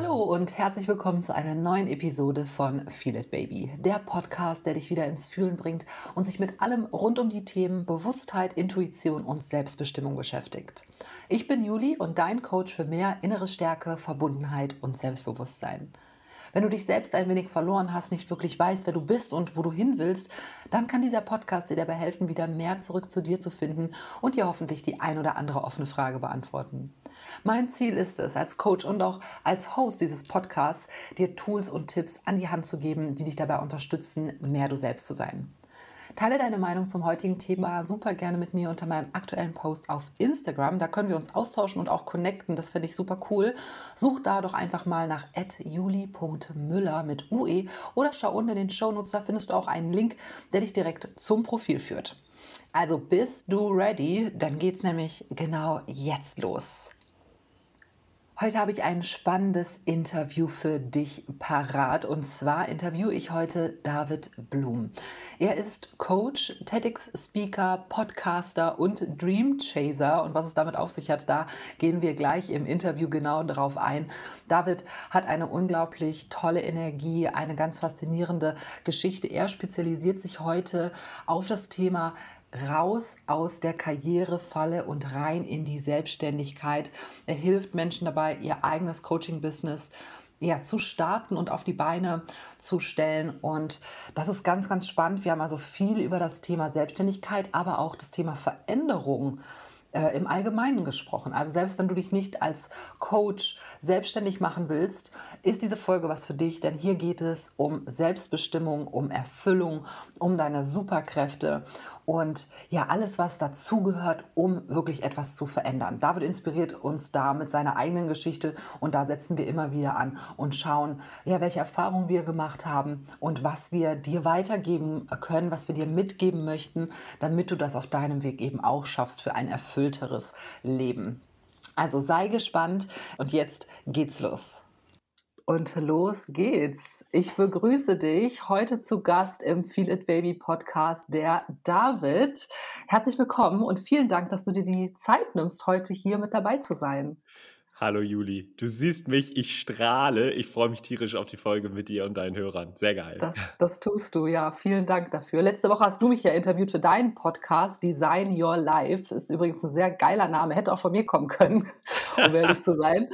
Hallo und herzlich willkommen zu einer neuen Episode von Feel It Baby, der Podcast, der dich wieder ins Fühlen bringt und sich mit allem rund um die Themen Bewusstheit, Intuition und Selbstbestimmung beschäftigt. Ich bin Juli und dein Coach für mehr innere Stärke, Verbundenheit und Selbstbewusstsein. Wenn du dich selbst ein wenig verloren hast, nicht wirklich weißt, wer du bist und wo du hin willst, dann kann dieser Podcast dir dabei helfen, wieder mehr zurück zu dir zu finden und dir hoffentlich die ein oder andere offene Frage beantworten. Mein Ziel ist es, als Coach und auch als Host dieses Podcasts, dir Tools und Tipps an die Hand zu geben, die dich dabei unterstützen, mehr du selbst zu sein. Teile deine Meinung zum heutigen Thema super gerne mit mir unter meinem aktuellen Post auf Instagram. Da können wir uns austauschen und auch connecten. Das finde ich super cool. Such da doch einfach mal nach juli.müller mit UE oder schau unter den Shownotes. Da findest du auch einen Link, der dich direkt zum Profil führt. Also bist du ready? Dann geht's nämlich genau jetzt los. Heute habe ich ein spannendes Interview für dich parat. Und zwar interviewe ich heute David Blum. Er ist Coach, TEDx-Speaker, Podcaster und Dream Chaser. Und was es damit auf sich hat, da gehen wir gleich im Interview genau darauf ein. David hat eine unglaublich tolle Energie, eine ganz faszinierende Geschichte. Er spezialisiert sich heute auf das Thema raus aus der Karrierefalle und rein in die Selbstständigkeit. Er hilft Menschen dabei, ihr eigenes Coaching-Business ja, zu starten und auf die Beine zu stellen. Und das ist ganz, ganz spannend. Wir haben also viel über das Thema Selbstständigkeit, aber auch das Thema Veränderung äh, im Allgemeinen gesprochen. Also selbst wenn du dich nicht als Coach selbstständig machen willst, ist diese Folge was für dich, denn hier geht es um Selbstbestimmung, um Erfüllung, um deine Superkräfte und ja, alles, was dazugehört, um wirklich etwas zu verändern. David inspiriert uns da mit seiner eigenen Geschichte und da setzen wir immer wieder an und schauen, ja, welche Erfahrungen wir gemacht haben und was wir dir weitergeben können, was wir dir mitgeben möchten, damit du das auf deinem Weg eben auch schaffst für ein erfüllteres Leben. Also sei gespannt und jetzt geht's los. Und los geht's. Ich begrüße dich heute zu Gast im Feel It Baby Podcast, der David. Herzlich willkommen und vielen Dank, dass du dir die Zeit nimmst, heute hier mit dabei zu sein. Hallo Juli, du siehst mich, ich strahle. Ich freue mich tierisch auf die Folge mit dir und deinen Hörern. Sehr geil. Das, das tust du, ja. Vielen Dank dafür. Letzte Woche hast du mich ja interviewt für deinen Podcast Design Your Life. Ist übrigens ein sehr geiler Name, hätte auch von mir kommen können, um ehrlich zu sein.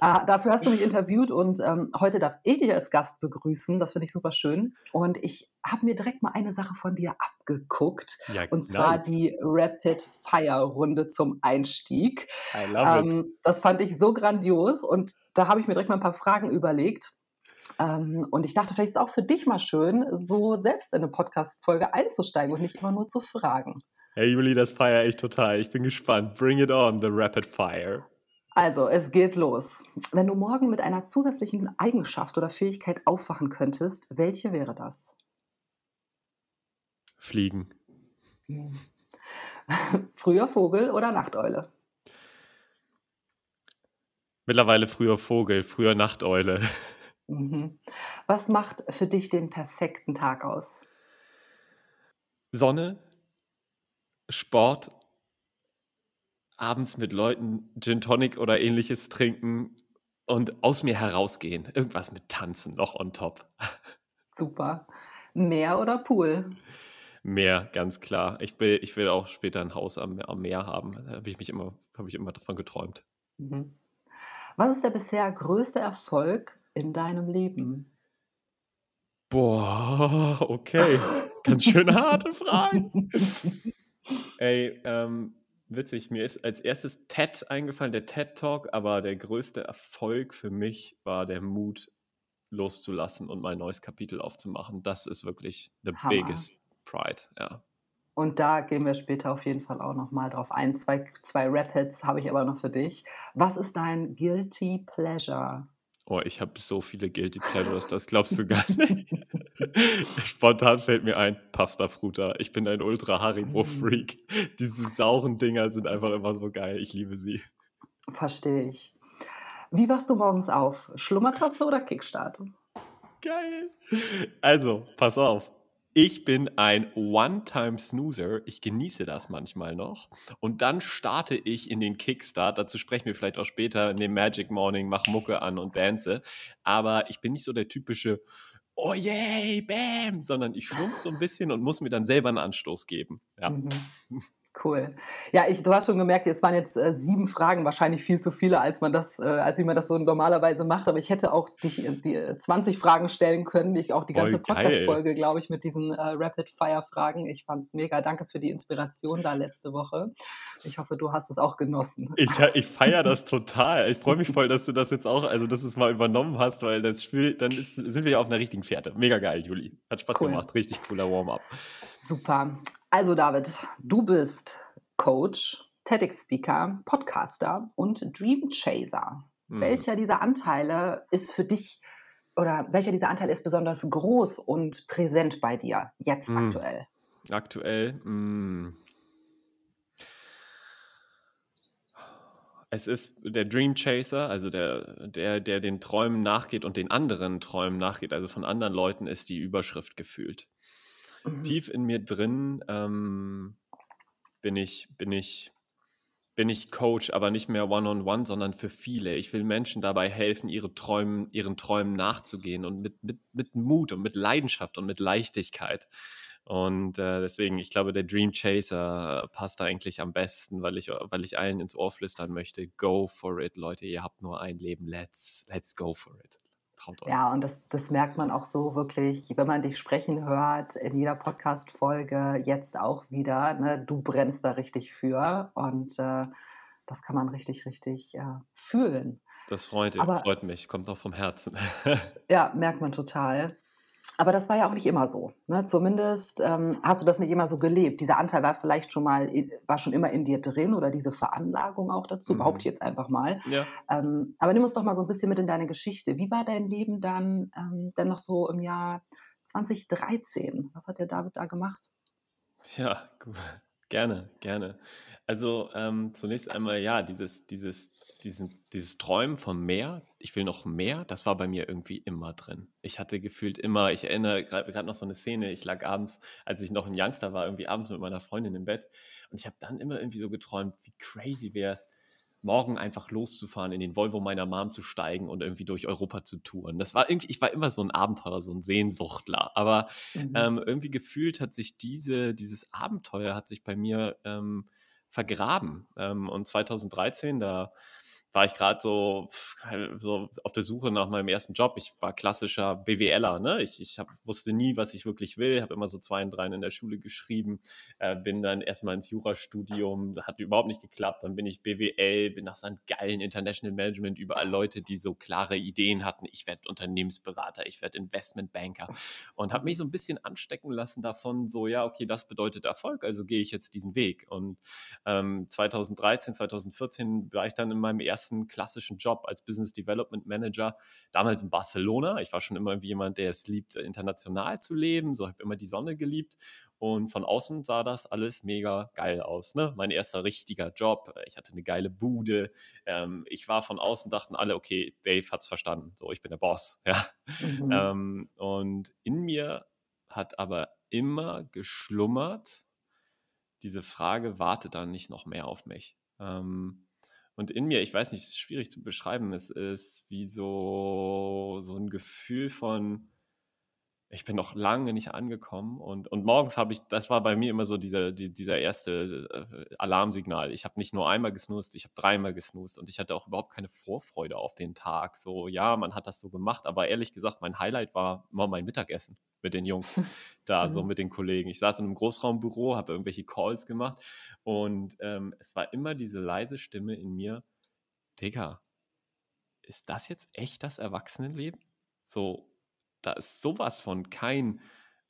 Ah, dafür hast du mich interviewt und ähm, heute darf ich dich als Gast begrüßen. Das finde ich super schön. Und ich habe mir direkt mal eine Sache von dir abgeguckt. Ja, und zwar nice. die Rapid Fire Runde zum Einstieg. I love ähm, it. Das fand ich so grandios und da habe ich mir direkt mal ein paar Fragen überlegt. Ähm, und ich dachte, vielleicht ist es auch für dich mal schön, so selbst in eine Podcast-Folge einzusteigen und nicht immer nur zu fragen. Hey Juli, das feiere ich total. Ich bin gespannt. Bring it on, the Rapid Fire. Also, es geht los. Wenn du morgen mit einer zusätzlichen Eigenschaft oder Fähigkeit aufwachen könntest, welche wäre das? Fliegen. früher Vogel oder Nachteule? Mittlerweile früher Vogel, früher Nachteule. Mhm. Was macht für dich den perfekten Tag aus? Sonne, Sport abends mit Leuten Gin Tonic oder ähnliches trinken und aus mir herausgehen. Irgendwas mit Tanzen noch on top. Super. Meer oder Pool? Meer, ganz klar. Ich will, ich will auch später ein Haus am, am Meer haben. Da habe ich mich immer, habe ich immer davon geträumt. Mhm. Was ist der bisher größte Erfolg in deinem Leben? Boah, okay. Ganz schön harte Fragen. Ey, ähm, witzig. Mir ist als erstes TED eingefallen, der TED Talk, aber der größte Erfolg für mich war der Mut, loszulassen und mein neues Kapitel aufzumachen. Das ist wirklich the Hammer. biggest pride, ja. Und da gehen wir später auf jeden Fall auch nochmal drauf ein. Zwei, zwei Rapids habe ich aber noch für dich. Was ist dein Guilty Pleasure? Oh, ich habe so viele Guilty Pleasures, das glaubst du gar nicht. Spontan fällt mir ein, Pasta Fruta. Ich bin ein ultra Haribo-Freak. Mm. Diese sauren Dinger sind einfach immer so geil. Ich liebe sie. Verstehe ich. Wie wachst du morgens auf? Schlummertasse oder Kickstart? Geil. Also, pass auf. Ich bin ein One-Time-Snoozer. Ich genieße das manchmal noch. Und dann starte ich in den Kickstart. Dazu sprechen wir vielleicht auch später in dem Magic Morning, mach Mucke an und dance. Aber ich bin nicht so der typische Oh yay, bam, sondern ich schlumpf so ein bisschen und muss mir dann selber einen Anstoß geben. Ja. Mhm. Cool. Ja, ich, du hast schon gemerkt, jetzt waren jetzt äh, sieben Fragen, wahrscheinlich viel zu viele, als man das, äh, als wie man das so normalerweise macht. Aber ich hätte auch dich äh, die 20 äh, Fragen stellen können. Ich auch die ganze Podcast-Folge, glaube ich, mit diesen äh, Rapid-Fire-Fragen. Ich fand es mega. Danke für die Inspiration da letzte Woche. Ich hoffe, du hast es auch genossen. Ich, ich feiere das total. Ich freue mich voll, dass du das jetzt auch, also dass du es mal übernommen hast, weil das Spiel, dann ist, sind wir ja auf einer richtigen Fährte. Mega geil, Juli. Hat Spaß cool. gemacht. Richtig cooler Warm-up. Super. Also David, du bist Coach, TEDx-Speaker, Podcaster und Dream Chaser. Mhm. Welcher dieser Anteile ist für dich oder welcher dieser Anteile ist besonders groß und präsent bei dir jetzt mhm. aktuell? Aktuell? Mh. Hm. Es ist der Dream Chaser, also der, der, der den Träumen nachgeht und den anderen Träumen nachgeht, also von anderen Leuten, ist die Überschrift gefühlt. Mhm. Tief in mir drin ähm, bin ich, bin ich, bin ich Coach, aber nicht mehr one-on-one, -on -one, sondern für viele. Ich will Menschen dabei helfen, ihre Träumen, ihren Träumen nachzugehen und mit, mit, mit Mut und mit Leidenschaft und mit Leichtigkeit. Und äh, deswegen, ich glaube, der Dream Chaser passt da eigentlich am besten, weil ich, weil ich allen ins Ohr flüstern möchte, go for it, Leute, ihr habt nur ein Leben, let's, let's go for it. Traut euch. Ja, und das, das merkt man auch so wirklich, wenn man dich sprechen hört, in jeder Podcast-Folge, jetzt auch wieder. Ne, du brennst da richtig für und äh, das kann man richtig, richtig äh, fühlen. Das freut, Aber, freut mich, kommt auch vom Herzen. ja, merkt man total. Aber das war ja auch nicht immer so. Ne? Zumindest ähm, hast du das nicht immer so gelebt. Dieser Anteil war vielleicht schon mal, war schon immer in dir drin oder diese Veranlagung auch dazu, mhm. behaupte ich jetzt einfach mal. Ja. Ähm, aber nimm uns doch mal so ein bisschen mit in deine Geschichte. Wie war dein Leben dann, ähm, dann noch so im Jahr 2013? Was hat der David da gemacht? Ja, gerne, gerne. Also ähm, zunächst einmal, ja, dieses, dieses diesen, dieses Träumen vom Meer, ich will noch mehr, das war bei mir irgendwie immer drin. Ich hatte gefühlt immer, ich erinnere gerade noch so eine Szene, ich lag abends, als ich noch ein Youngster war, irgendwie abends mit meiner Freundin im Bett und ich habe dann immer irgendwie so geträumt, wie crazy wäre es, morgen einfach loszufahren, in den Volvo meiner Mom zu steigen und irgendwie durch Europa zu touren. Das war irgendwie, ich war immer so ein Abenteurer, so ein Sehnsuchtler. Aber mhm. ähm, irgendwie gefühlt hat sich diese, dieses Abenteuer hat sich bei mir ähm, vergraben. Ähm, und 2013, da war ich gerade so, so auf der Suche nach meinem ersten Job. Ich war klassischer BWLer. Ne? Ich, ich hab, wusste nie, was ich wirklich will. Habe immer so zwei und drei in der Schule geschrieben. Äh, bin dann erstmal ins Jurastudium. Hat überhaupt nicht geklappt. Dann bin ich BWL, bin nach einem geilen International Management. Überall Leute, die so klare Ideen hatten. Ich werde Unternehmensberater, ich werde Investmentbanker. Und habe mich so ein bisschen anstecken lassen davon, so, ja, okay, das bedeutet Erfolg. Also gehe ich jetzt diesen Weg. Und ähm, 2013, 2014 war ich dann in meinem ersten ersten klassischen Job als Business Development Manager, damals in Barcelona. Ich war schon immer jemand, der es liebt, international zu leben. So habe immer die Sonne geliebt. Und von außen sah das alles mega geil aus. Ne? Mein erster richtiger Job. Ich hatte eine geile Bude. Ähm, ich war von außen, dachten alle, okay, Dave hat es verstanden. So, ich bin der Boss. Ja? Mhm. Ähm, und in mir hat aber immer geschlummert, diese Frage, wartet dann nicht noch mehr auf mich? Ähm, und in mir, ich weiß nicht, es ist schwierig zu beschreiben, es ist wie so, so ein Gefühl von, ich bin noch lange nicht angekommen und, und morgens habe ich, das war bei mir immer so dieser, die, dieser erste äh, Alarmsignal. Ich habe nicht nur einmal gesnust, ich habe dreimal gesnust und ich hatte auch überhaupt keine Vorfreude auf den Tag. So, ja, man hat das so gemacht, aber ehrlich gesagt, mein Highlight war immer mein Mittagessen mit den Jungs, da so mhm. mit den Kollegen. Ich saß in einem Großraumbüro, habe irgendwelche Calls gemacht und ähm, es war immer diese leise Stimme in mir, Digga, ist das jetzt echt das Erwachsenenleben? So, da ist sowas von kein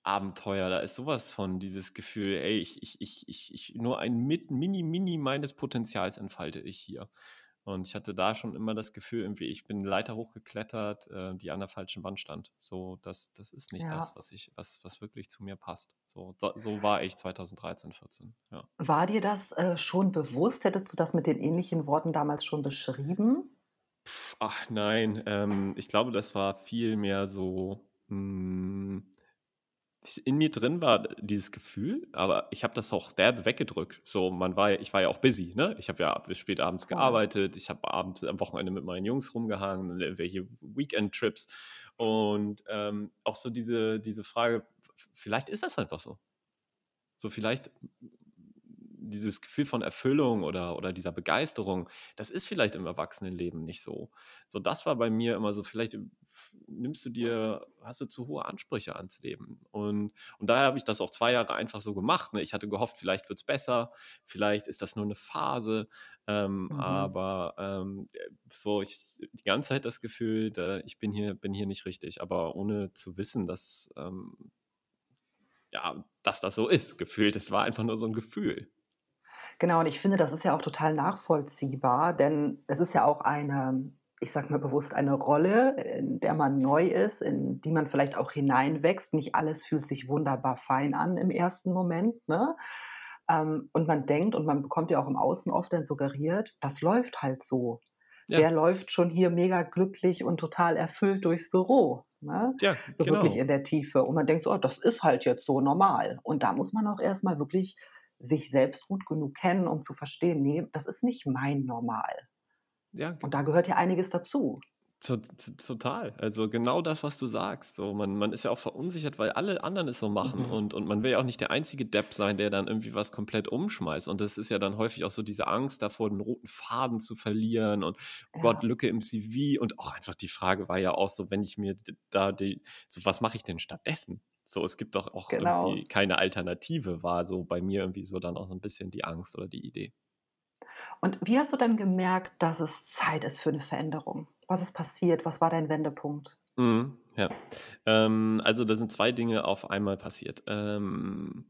Abenteuer, da ist sowas von dieses Gefühl, ey, ich, ich, ich, ich, ich nur ein Mini, Mini meines Potenzials entfalte ich hier. Und ich hatte da schon immer das Gefühl, irgendwie, ich bin Leiter hochgeklettert, äh, die an der falschen Wand stand. So, das, das ist nicht ja. das, was ich, was, was wirklich zu mir passt. So, so, so war ich 2013, 14. Ja. War dir das äh, schon bewusst? Hättest du das mit den ähnlichen Worten damals schon beschrieben? Pff, ach nein, ähm, ich glaube, das war viel mehr so, mh, hm, in mir drin war dieses Gefühl, aber ich habe das auch derbe weggedrückt. So, man war, ich war ja auch busy, ne? Ich habe ja bis spät abends Voll. gearbeitet, ich habe abends am Wochenende mit meinen Jungs rumgehangen, irgendwelche Weekend-Trips und ähm, auch so diese, diese Frage, vielleicht ist das einfach so. So, vielleicht dieses Gefühl von Erfüllung oder, oder dieser Begeisterung, das ist vielleicht im Erwachsenenleben nicht so. So, das war bei mir immer so, vielleicht nimmst du dir, hast du zu hohe Ansprüche ans Leben. Und, und daher habe ich das auch zwei Jahre einfach so gemacht. Ne? Ich hatte gehofft, vielleicht wird es besser, vielleicht ist das nur eine Phase. Ähm, mhm. Aber ähm, so, ich die ganze Zeit das Gefühl, da, ich bin hier, bin hier nicht richtig, aber ohne zu wissen, dass, ähm, ja, dass das so ist, gefühlt. Es war einfach nur so ein Gefühl. Genau, und ich finde, das ist ja auch total nachvollziehbar, denn es ist ja auch eine, ich sage mal bewusst, eine Rolle, in der man neu ist, in die man vielleicht auch hineinwächst. Nicht alles fühlt sich wunderbar fein an im ersten Moment. Ne? Ähm, und man denkt, und man bekommt ja auch im Außen oft dann suggeriert, das läuft halt so. Ja. Der läuft schon hier mega glücklich und total erfüllt durchs Büro. Ne? Ja, so genau. wirklich in der Tiefe. Und man denkt so, oh, das ist halt jetzt so normal. Und da muss man auch erstmal wirklich sich selbst gut genug kennen, um zu verstehen, nee, das ist nicht mein Normal. Ja. Und da gehört ja einiges dazu. Total. Also genau das, was du sagst. So, man, man ist ja auch verunsichert, weil alle anderen es so machen. Mhm. Und, und man will ja auch nicht der einzige Depp sein, der dann irgendwie was komplett umschmeißt. Und das ist ja dann häufig auch so diese Angst davor, den roten Faden zu verlieren und ja. Gott, Lücke im CV. Und auch einfach die Frage war ja auch so, wenn ich mir da die, so was mache ich denn stattdessen? So, es gibt doch auch genau. irgendwie keine Alternative, war so bei mir irgendwie so dann auch so ein bisschen die Angst oder die Idee. Und wie hast du dann gemerkt, dass es Zeit ist für eine Veränderung? Was ist passiert? Was war dein Wendepunkt? Mhm, ja. Ähm, also da sind zwei Dinge auf einmal passiert. Ähm,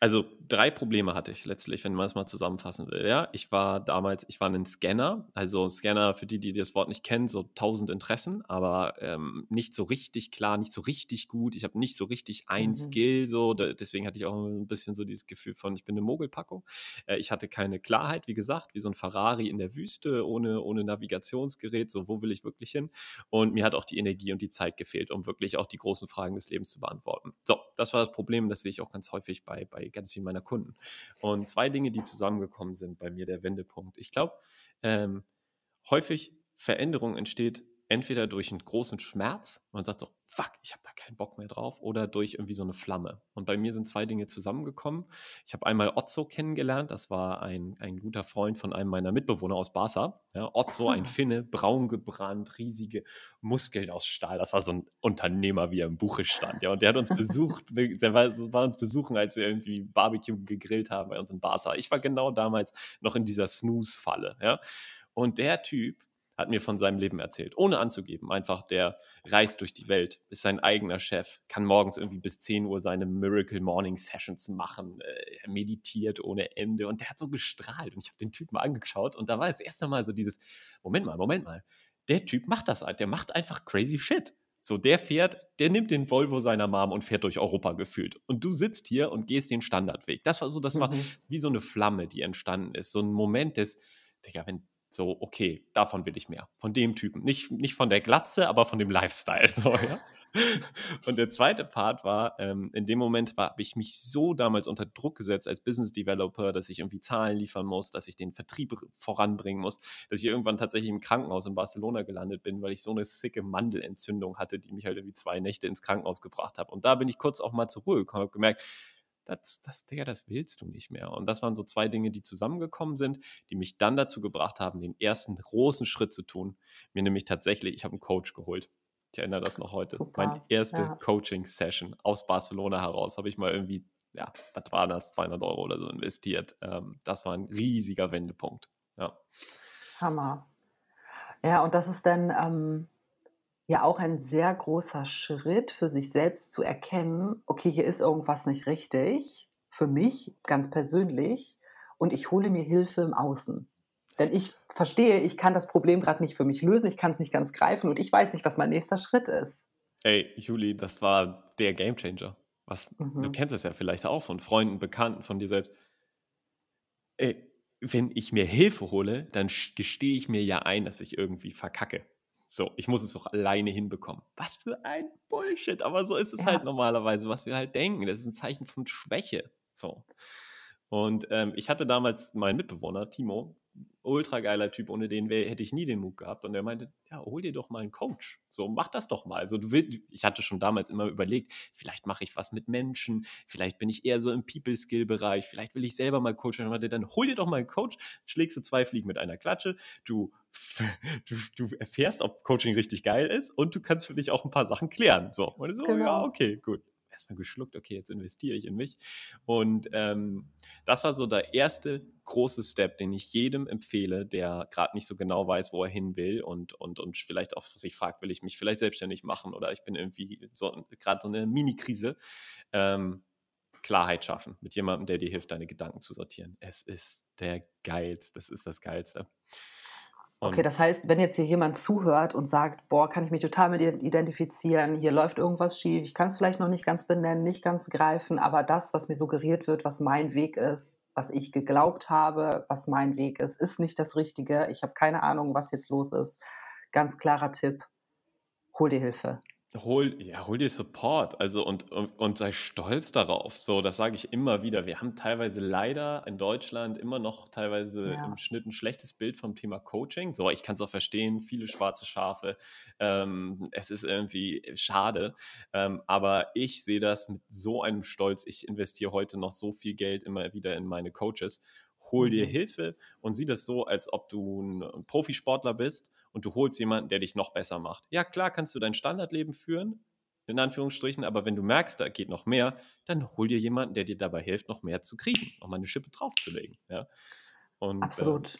also drei Probleme hatte ich letztlich, wenn man es mal zusammenfassen will. Ja, ich war damals, ich war ein Scanner, also Scanner für die, die das Wort nicht kennen, so tausend Interessen, aber ähm, nicht so richtig klar, nicht so richtig gut. Ich habe nicht so richtig ein mhm. Skill, so da, deswegen hatte ich auch ein bisschen so dieses Gefühl von, ich bin eine Mogelpackung. Äh, ich hatte keine Klarheit, wie gesagt, wie so ein Ferrari in der Wüste ohne ohne Navigationsgerät. So wo will ich wirklich hin? Und mir hat auch die Energie und die Zeit gefehlt, um wirklich auch die großen Fragen des Lebens zu beantworten. So, das war das Problem, das sehe ich auch ganz häufig bei bei ganz vielen meiner Kunden. Und zwei Dinge, die zusammengekommen sind bei mir, der Wendepunkt. Ich glaube, ähm, häufig Veränderung entsteht entweder durch einen großen Schmerz, man sagt so, fuck, ich habe da keinen Bock mehr drauf, oder durch irgendwie so eine Flamme. Und bei mir sind zwei Dinge zusammengekommen. Ich habe einmal Otzo kennengelernt, das war ein, ein guter Freund von einem meiner Mitbewohner aus Barca. Ja, Otzo, ein ah. Finne, braun gebrannt, riesige Muskeln aus Stahl. Das war so ein Unternehmer, wie er im Buche stand. Ja, und der hat uns besucht, der war, war uns besuchen, als wir irgendwie Barbecue gegrillt haben bei uns in Barca. Ich war genau damals noch in dieser Snooze-Falle. Ja. Und der Typ hat mir von seinem Leben erzählt, ohne anzugeben. Einfach, der reist durch die Welt, ist sein eigener Chef, kann morgens irgendwie bis 10 Uhr seine Miracle Morning Sessions machen, äh, er meditiert ohne Ende und der hat so gestrahlt. Und ich habe den Typen angeschaut und da war das erste Mal so dieses, Moment mal, Moment mal, der Typ macht das halt, der macht einfach crazy shit. So, der fährt, der nimmt den Volvo seiner Mom und fährt durch Europa gefühlt. Und du sitzt hier und gehst den Standardweg. Das war so, das mhm. war wie so eine Flamme, die entstanden ist. So ein Moment des, Digga, wenn so, okay, davon will ich mehr. Von dem Typen. Nicht, nicht von der Glatze, aber von dem Lifestyle. So, ja? Und der zweite Part war, ähm, in dem Moment habe ich mich so damals unter Druck gesetzt als Business Developer, dass ich irgendwie Zahlen liefern muss, dass ich den Vertrieb voranbringen muss, dass ich irgendwann tatsächlich im Krankenhaus in Barcelona gelandet bin, weil ich so eine sicke Mandelentzündung hatte, die mich halt irgendwie zwei Nächte ins Krankenhaus gebracht hat. Und da bin ich kurz auch mal zur Ruhe gekommen, habe gemerkt, das, das, Digga, das willst du nicht mehr. Und das waren so zwei Dinge, die zusammengekommen sind, die mich dann dazu gebracht haben, den ersten großen Schritt zu tun. Mir nämlich tatsächlich, ich habe einen Coach geholt. Ich erinnere das noch heute. Super. Meine erste ja. Coaching-Session aus Barcelona heraus habe ich mal irgendwie, ja, was war das, 200 Euro oder so investiert. Ähm, das war ein riesiger Wendepunkt. Ja. Hammer. Ja, und das ist dann, ähm, ja auch ein sehr großer Schritt für sich selbst zu erkennen, okay, hier ist irgendwas nicht richtig, für mich ganz persönlich, und ich hole mir Hilfe im Außen. Denn ich verstehe, ich kann das Problem gerade nicht für mich lösen, ich kann es nicht ganz greifen und ich weiß nicht, was mein nächster Schritt ist. Ey, Juli, das war der Gamechanger. Was, mhm. Du kennst es ja vielleicht auch von Freunden, Bekannten, von dir selbst. Ey, wenn ich mir Hilfe hole, dann gestehe ich mir ja ein, dass ich irgendwie verkacke. So, ich muss es doch alleine hinbekommen. Was für ein Bullshit, aber so ist es ja. halt normalerweise, was wir halt denken. Das ist ein Zeichen von Schwäche. So. Und ähm, ich hatte damals meinen Mitbewohner, Timo, ultra geiler Typ, ohne den wär, hätte ich nie den Mut gehabt. Und er meinte, ja, hol dir doch mal einen Coach. So, mach das doch mal. Also, du willst, ich hatte schon damals immer überlegt, vielleicht mache ich was mit Menschen, vielleicht bin ich eher so im People-Skill-Bereich, vielleicht will ich selber mal Coach werden. Dann hol dir doch mal einen Coach, schlägst du zwei Fliegen mit einer Klatsche, du, du, du erfährst, ob Coaching richtig geil ist und du kannst für dich auch ein paar Sachen klären. So, und so, genau. ja, okay, gut erstmal geschluckt, okay, jetzt investiere ich in mich. Und ähm, das war so der erste große Step, den ich jedem empfehle, der gerade nicht so genau weiß, wo er hin will und, und, und vielleicht auch sich fragt, will ich mich vielleicht selbstständig machen oder ich bin irgendwie so gerade so eine Mini-Krise. Ähm, Klarheit schaffen mit jemandem, der dir hilft, deine Gedanken zu sortieren. Es ist der geilste, das ist das Geilste. Okay, das heißt, wenn jetzt hier jemand zuhört und sagt, boah, kann ich mich total mit dir identifizieren, hier läuft irgendwas schief, ich kann es vielleicht noch nicht ganz benennen, nicht ganz greifen, aber das, was mir suggeriert wird, was mein Weg ist, was ich geglaubt habe, was mein Weg ist, ist nicht das Richtige. Ich habe keine Ahnung, was jetzt los ist. Ganz klarer Tipp, hol dir Hilfe. Hol, ja, hol dir Support, also und, und, und sei stolz darauf. So, das sage ich immer wieder. Wir haben teilweise leider in Deutschland immer noch teilweise Ja. im Schnitt ein schlechtes Bild vom Thema Coaching. So, ich kann es auch verstehen, viele schwarze Schafe. Ähm, es ist irgendwie schade. Ähm, aber ich sehe das mit so einem Stolz. Ich investiere heute noch so viel Geld immer wieder in meine Coaches. Hol dir mhm. Hilfe und sieh das so, als ob du ein Profisportler bist und du holst jemanden, der dich noch besser macht. Ja, klar kannst du dein Standardleben führen, in Anführungsstrichen, aber wenn du merkst, da geht noch mehr, dann hol dir jemanden, der dir dabei hilft, noch mehr zu kriegen, noch mal eine Schippe draufzulegen. Ja? Und, Absolut. Äh,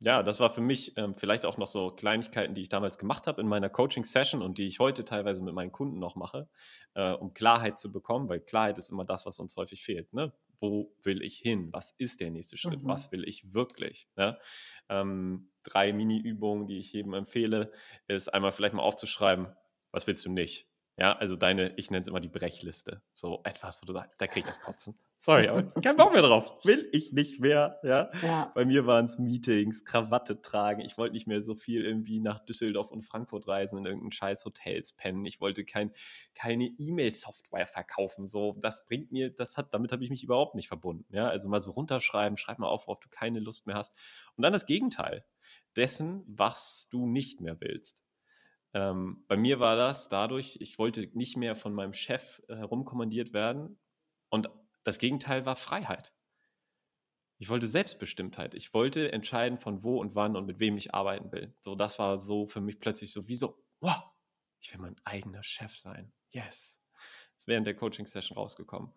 ja, das war für mich ähm, vielleicht auch noch so Kleinigkeiten, die ich damals gemacht habe in meiner Coaching-Session und die ich heute teilweise mit meinen Kunden noch mache, äh, um Klarheit zu bekommen, weil Klarheit ist immer das, was uns häufig fehlt. Ne? Wo will ich hin? Was ist der nächste Schritt? Mhm. Was will ich wirklich? Ja? Ähm, drei Mini-Übungen, die ich jedem empfehle, ist einmal vielleicht mal aufzuschreiben, was willst du nicht? Ja, also deine, ich nenne es immer die Brechliste. So etwas, wo du sagst, da krieg ich das Kotzen. Sorry, aber kein Bock mehr drauf. Will ich nicht mehr. Ja. ja. Bei mir waren es Meetings, Krawatte tragen. Ich wollte nicht mehr so viel irgendwie nach Düsseldorf und Frankfurt reisen, in irgendeinen scheiß Hotels pennen. Ich wollte kein, keine E-Mail-Software verkaufen. So, das bringt mir, das hat, damit habe ich mich überhaupt nicht verbunden. Ja, also mal so runterschreiben, schreib mal auf, worauf du keine Lust mehr hast. Und dann das Gegenteil dessen, was du nicht mehr willst. Ähm, bei mir war das dadurch, ich wollte nicht mehr von meinem Chef äh, herumkommandiert werden. Und das Gegenteil war Freiheit. Ich wollte Selbstbestimmtheit. Ich wollte entscheiden, von wo und wann und mit wem ich arbeiten will. So, das war so für mich plötzlich so wie so, wow, ich will mein eigener Chef sein. Yes. Das ist während der Coaching-Session rausgekommen.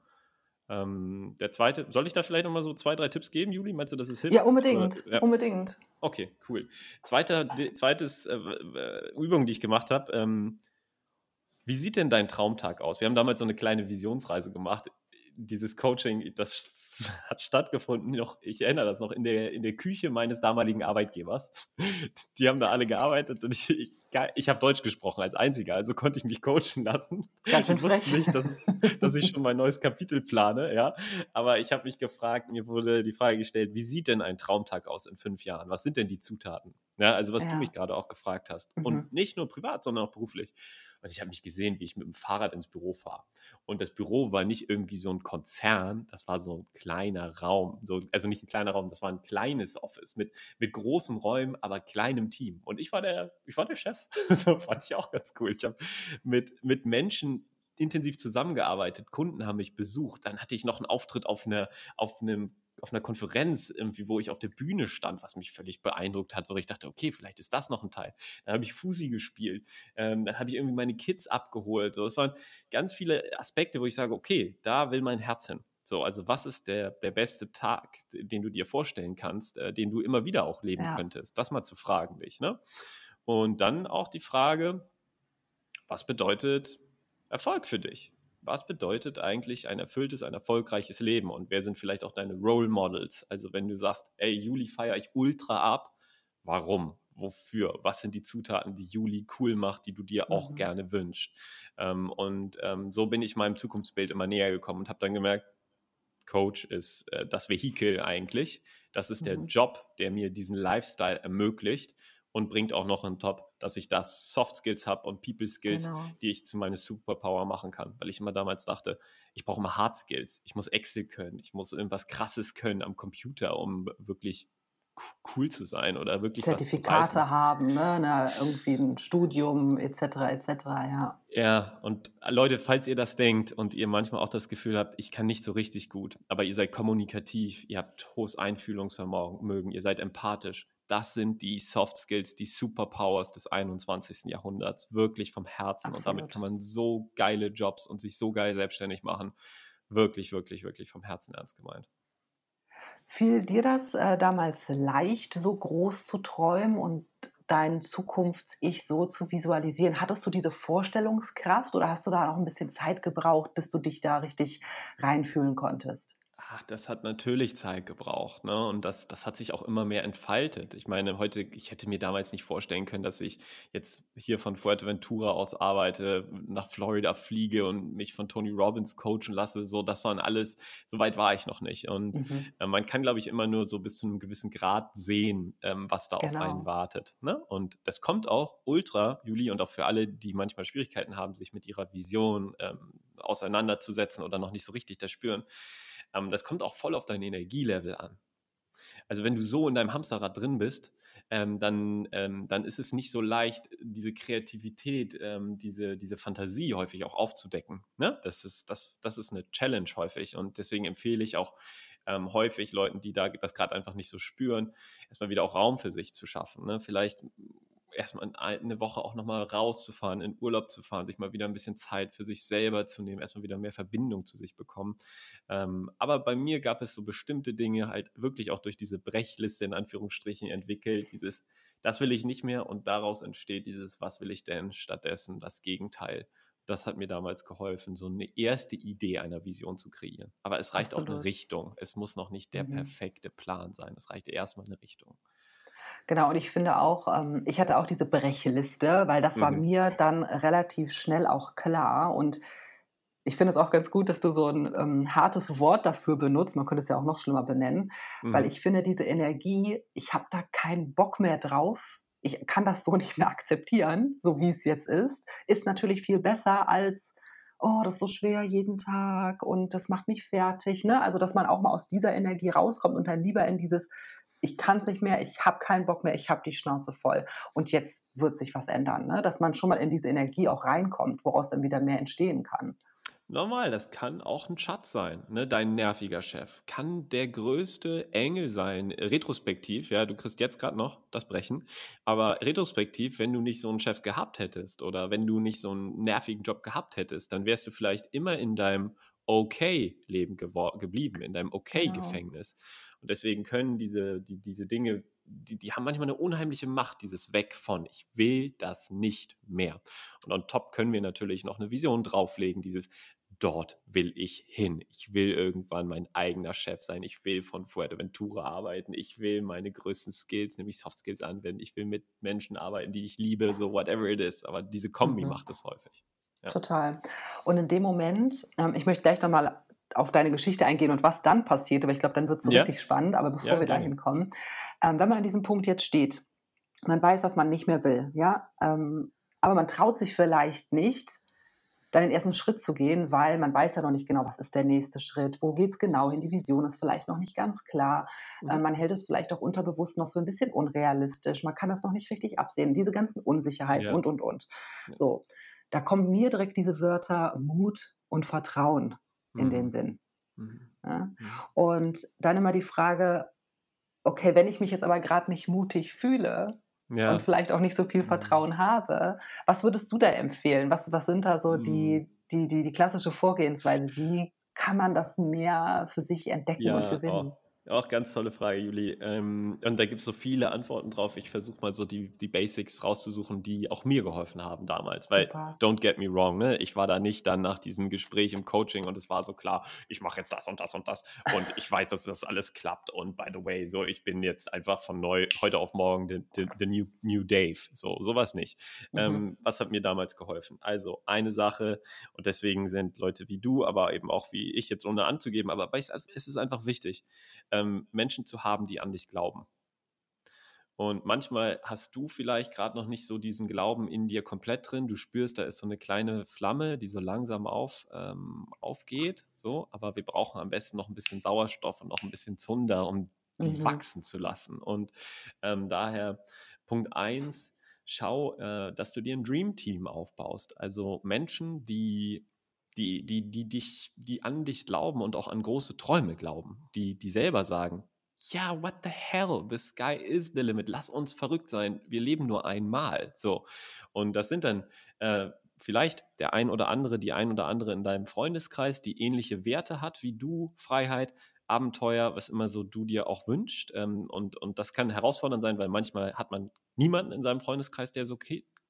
Ähm, der zweite, soll ich da vielleicht nochmal so zwei, drei Tipps geben, Juli? Meinst du, das ist hilfreich? Ja, unbedingt. Ja. Unbedingt. Okay, cool. Zweiter, zweites äh, Übung, die ich gemacht habe. Ähm, wie sieht denn dein Traumtag aus? Wir haben damals so eine kleine Visionsreise gemacht. Dieses Coaching, das hat stattgefunden, noch, ich erinnere das noch, in der, in der Küche meines damaligen Arbeitgebers. Die haben da alle gearbeitet und ich, ich, ich habe Deutsch gesprochen als einziger, also konnte ich mich coachen lassen. Ganz ich wusste nicht, dass, dass ich schon mein neues Kapitel plane, ja. Aber ich habe mich gefragt, mir wurde die Frage gestellt, wie sieht denn ein Traumtag aus in fünf Jahren? Was sind denn die Zutaten? Ja, also was ja. du mich gerade auch gefragt hast. Mhm. Und nicht nur privat, sondern auch beruflich. Und ich habe mich gesehen, wie ich mit dem Fahrrad ins Büro fahre. Und das Büro war nicht irgendwie so ein Konzern, das war so ein kleiner Raum. So, also nicht ein kleiner Raum, das war ein kleines Office mit, mit großen Räumen, aber kleinem Team. Und ich war der, ich war der Chef. so fand ich auch ganz cool. Ich habe mit, mit Menschen intensiv zusammengearbeitet. Kunden haben mich besucht. Dann hatte ich noch einen Auftritt auf, eine, auf einem auf einer Konferenz, irgendwie, wo ich auf der Bühne stand, was mich völlig beeindruckt hat, wo ich dachte, okay, vielleicht ist das noch ein Teil. Dann habe ich Fusi gespielt, ähm, dann habe ich irgendwie meine Kids abgeholt. So, es waren ganz viele Aspekte, wo ich sage, okay, da will mein Herz hin. So, also was ist der, der beste Tag, den du dir vorstellen kannst, äh, den du immer wieder auch leben ja. könntest? Das mal zu fragen dich. Ne? Und dann auch die Frage, was bedeutet Erfolg für dich? Was bedeutet eigentlich ein erfülltes, ein erfolgreiches Leben und wer sind vielleicht auch deine Role Models? Also wenn du sagst, ey, Juli feiere ich ultra ab, warum? Wofür? Was sind die Zutaten, die Juli cool macht, die du dir auch mhm. gerne wünschst? Ähm, und ähm, so bin ich meinem Zukunftsbild immer näher gekommen und habe dann gemerkt, Coach ist äh, das Vehikel eigentlich. Das ist mhm. der Job, der mir diesen Lifestyle ermöglicht. Und bringt auch noch on top, dass ich da Soft Skills habe und People Skills, Genau. die ich zu meiner Superpower machen kann. Weil ich immer damals dachte, ich brauche immer Hard Skills. Ich muss Excel können. Ich muss irgendwas Krasses können am Computer, um wirklich co- cool zu sein oder wirklich. Zertifikate haben, ne? Na, irgendwie ein Studium etc. etc. Ja. Ja, und äh, Leute, falls ihr das denkt und ihr manchmal auch das Gefühl habt, ich kann nicht so richtig gut, aber ihr seid kommunikativ, ihr habt hohes Einfühlungsvermögen, ihr seid empathisch, das sind die Soft Skills, die Superpowers des 21. Jahrhunderts, wirklich vom Herzen. Und damit Absolut. kann man so geile Jobs und sich so geil selbstständig machen. Wirklich, wirklich, wirklich vom Herzen ernst gemeint. Fiel dir das äh, damals leicht, so groß zu träumen und dein Zukunfts-Ich so zu visualisieren? Hattest du diese Vorstellungskraft oder hast du da noch ein bisschen Zeit gebraucht, bis du dich da richtig reinfühlen konntest? Das hat natürlich Zeit gebraucht, ne? Und das, das hat sich auch immer mehr entfaltet. Ich meine, heute, ich hätte mir damals nicht vorstellen können, dass ich jetzt hier von Fuerteventura aus arbeite, nach Florida fliege und mich von Tony Robbins coachen lasse. So, das waren alles, so weit war ich noch nicht. Und Mhm. äh, man kann, glaube ich, immer nur so bis zu einem gewissen Grad sehen, ähm, was da auf einen Genau. wartet. Ne? Und das kommt auch ultra, Juli, und auch für alle, die manchmal Schwierigkeiten haben, sich mit ihrer Vision ähm, auseinanderzusetzen oder noch nicht so richtig das spüren. Ähm, das kommt auch voll auf dein Energielevel an. Also wenn du so in deinem Hamsterrad drin bist, ähm, dann, ähm, dann ist es nicht so leicht, diese Kreativität, ähm, diese, diese Fantasie häufig auch aufzudecken. Ne? Das, ist, das, das ist eine Challenge häufig und deswegen empfehle ich auch ähm, häufig Leuten, die da das gerade einfach nicht so spüren, erstmal wieder auch Raum für sich zu schaffen. Ne? Vielleicht erstmal eine Woche auch nochmal rauszufahren, in Urlaub zu fahren, sich mal wieder ein bisschen Zeit für sich selber zu nehmen, erstmal wieder mehr Verbindung zu sich bekommen. Ähm, aber bei mir gab es so bestimmte Dinge halt wirklich auch durch diese Brechliste in Anführungsstrichen entwickelt, dieses, das will ich nicht mehr und daraus entsteht dieses, was will ich denn stattdessen, das Gegenteil. Das hat mir damals geholfen, so eine erste Idee einer Vision zu kreieren. Aber es reicht auch eine Absolut. Richtung. Es muss noch nicht der Mhm. perfekte Plan sein. Es reicht erstmal eine Richtung. Genau, und ich finde auch, ähm, ich hatte auch diese Brechliste, weil das war Mhm. mir dann relativ schnell auch klar. Und ich finde es auch ganz gut, dass du so ein ähm, hartes Wort dafür benutzt. Man könnte es ja auch noch schlimmer benennen, weil Mhm. ich finde, diese Energie, ich habe da keinen Bock mehr drauf. Ich kann das so nicht mehr akzeptieren, so wie es jetzt ist, ist natürlich viel besser als, oh, das ist so schwer jeden Tag und das macht mich fertig. Ne? Also, dass man auch mal aus dieser Energie rauskommt und dann lieber in dieses, ich kann es nicht mehr, ich habe keinen Bock mehr, ich habe die Schnauze voll. Und jetzt wird sich was ändern, ne? dass man schon mal in diese Energie auch reinkommt, woraus dann wieder mehr entstehen kann. Normal, das kann auch ein Schatz sein, ne? Dein nerviger Chef kann der größte Engel sein, retrospektiv. Ja, du kriegst jetzt gerade noch das Brechen, aber retrospektiv, wenn du nicht so einen Chef gehabt hättest oder wenn du nicht so einen nervigen Job gehabt hättest, dann wärst du vielleicht immer in deinem Okay-Leben geblieben, in deinem Genau. Und deswegen können diese, die, diese Dinge, die, die haben manchmal eine unheimliche Macht, dieses Weg von, ich will das nicht mehr. Und on top können wir natürlich noch eine Vision drauflegen, dieses dort will ich hin. Ich will irgendwann mein eigener Chef sein. Ich will von Fuerteventura arbeiten. Ich will meine größten Skills, nämlich Soft Skills anwenden. Ich will mit Menschen arbeiten, die ich liebe, so whatever it is. Aber diese Kombi Mhm. macht es häufig. Ja. Total. Und in dem Moment, ähm, ich möchte gleich nochmal auf deine Geschichte eingehen und was dann passiert, aber ich glaube, dann wird es so Ja. richtig spannend. Aber bevor Ja, wir dahin kommen, ähm, wenn man an diesem Punkt jetzt steht, man weiß, was man nicht mehr will, ja, ähm, aber man traut sich vielleicht nicht, dann den ersten Schritt zu gehen, weil man weiß ja noch nicht genau, was ist der nächste Schritt, wo geht es genau hin, die Vision ist vielleicht noch nicht ganz klar, Mhm. äh, man hält es vielleicht auch unterbewusst noch für ein bisschen unrealistisch, man kann das noch nicht richtig absehen, diese ganzen Unsicherheiten Ja. und, und, und. So, da kommen mir direkt diese Wörter Mut und Vertrauen in den Mhm. Sinn. Mhm. Ja? Und dann immer die Frage, okay, wenn ich mich jetzt aber gerade nicht mutig fühle und Ja. vielleicht auch nicht so viel Mhm. Vertrauen habe, was würdest du da empfehlen? Was, was sind da so Mhm. die, die, die, die klassische Vorgehensweise? Wie kann man das mehr für sich entdecken und Ja, gewinnen? auch, auch ganz tolle Frage, Juli. Ähm, und da gibt es so viele Antworten drauf. Ich versuche mal so die, die Basics rauszusuchen, die auch mir geholfen haben damals. Weil, Super. don't get me wrong, ne? ich war da nicht dann nach diesem Gespräch im Coaching und es war so klar, ich mache jetzt das und das und das und ich weiß, dass das alles klappt. Und by the way, so ich bin jetzt einfach von neu, heute auf morgen the, the, the new, new Dave. So, sowas nicht. Mhm. Ähm, was hat mir damals geholfen? Also eine Sache, und deswegen sind Leute wie du, aber eben auch wie ich jetzt ohne anzugeben, aber es ist einfach wichtig, ähm, Menschen zu haben, die an dich glauben. Und manchmal hast du vielleicht gerade noch nicht so diesen Glauben in dir komplett drin. Du spürst, da ist so eine kleine Flamme, die so langsam auf, ähm, aufgeht. So, aber wir brauchen am besten noch ein bisschen Sauerstoff und noch ein bisschen Zunder, um die mhm. wachsen zu lassen. Und ähm, daher Punkt 1, schau, äh, dass du dir ein Dream Team aufbaust. Also Menschen, die die, die, die, dich, die an dich glauben und auch an große Träume glauben, die, die selber sagen, ja, what the hell? The sky is the limit. Lass uns verrückt sein. Wir leben nur einmal. So. Und das sind dann äh, vielleicht der ein oder andere, die ein oder andere in deinem Freundeskreis, die ähnliche Werte hat wie du, Freiheit, Abenteuer, was immer so du dir auch wünscht. Ähm, und, und das kann herausfordernd sein, weil manchmal hat man niemanden in seinem Freundeskreis, der so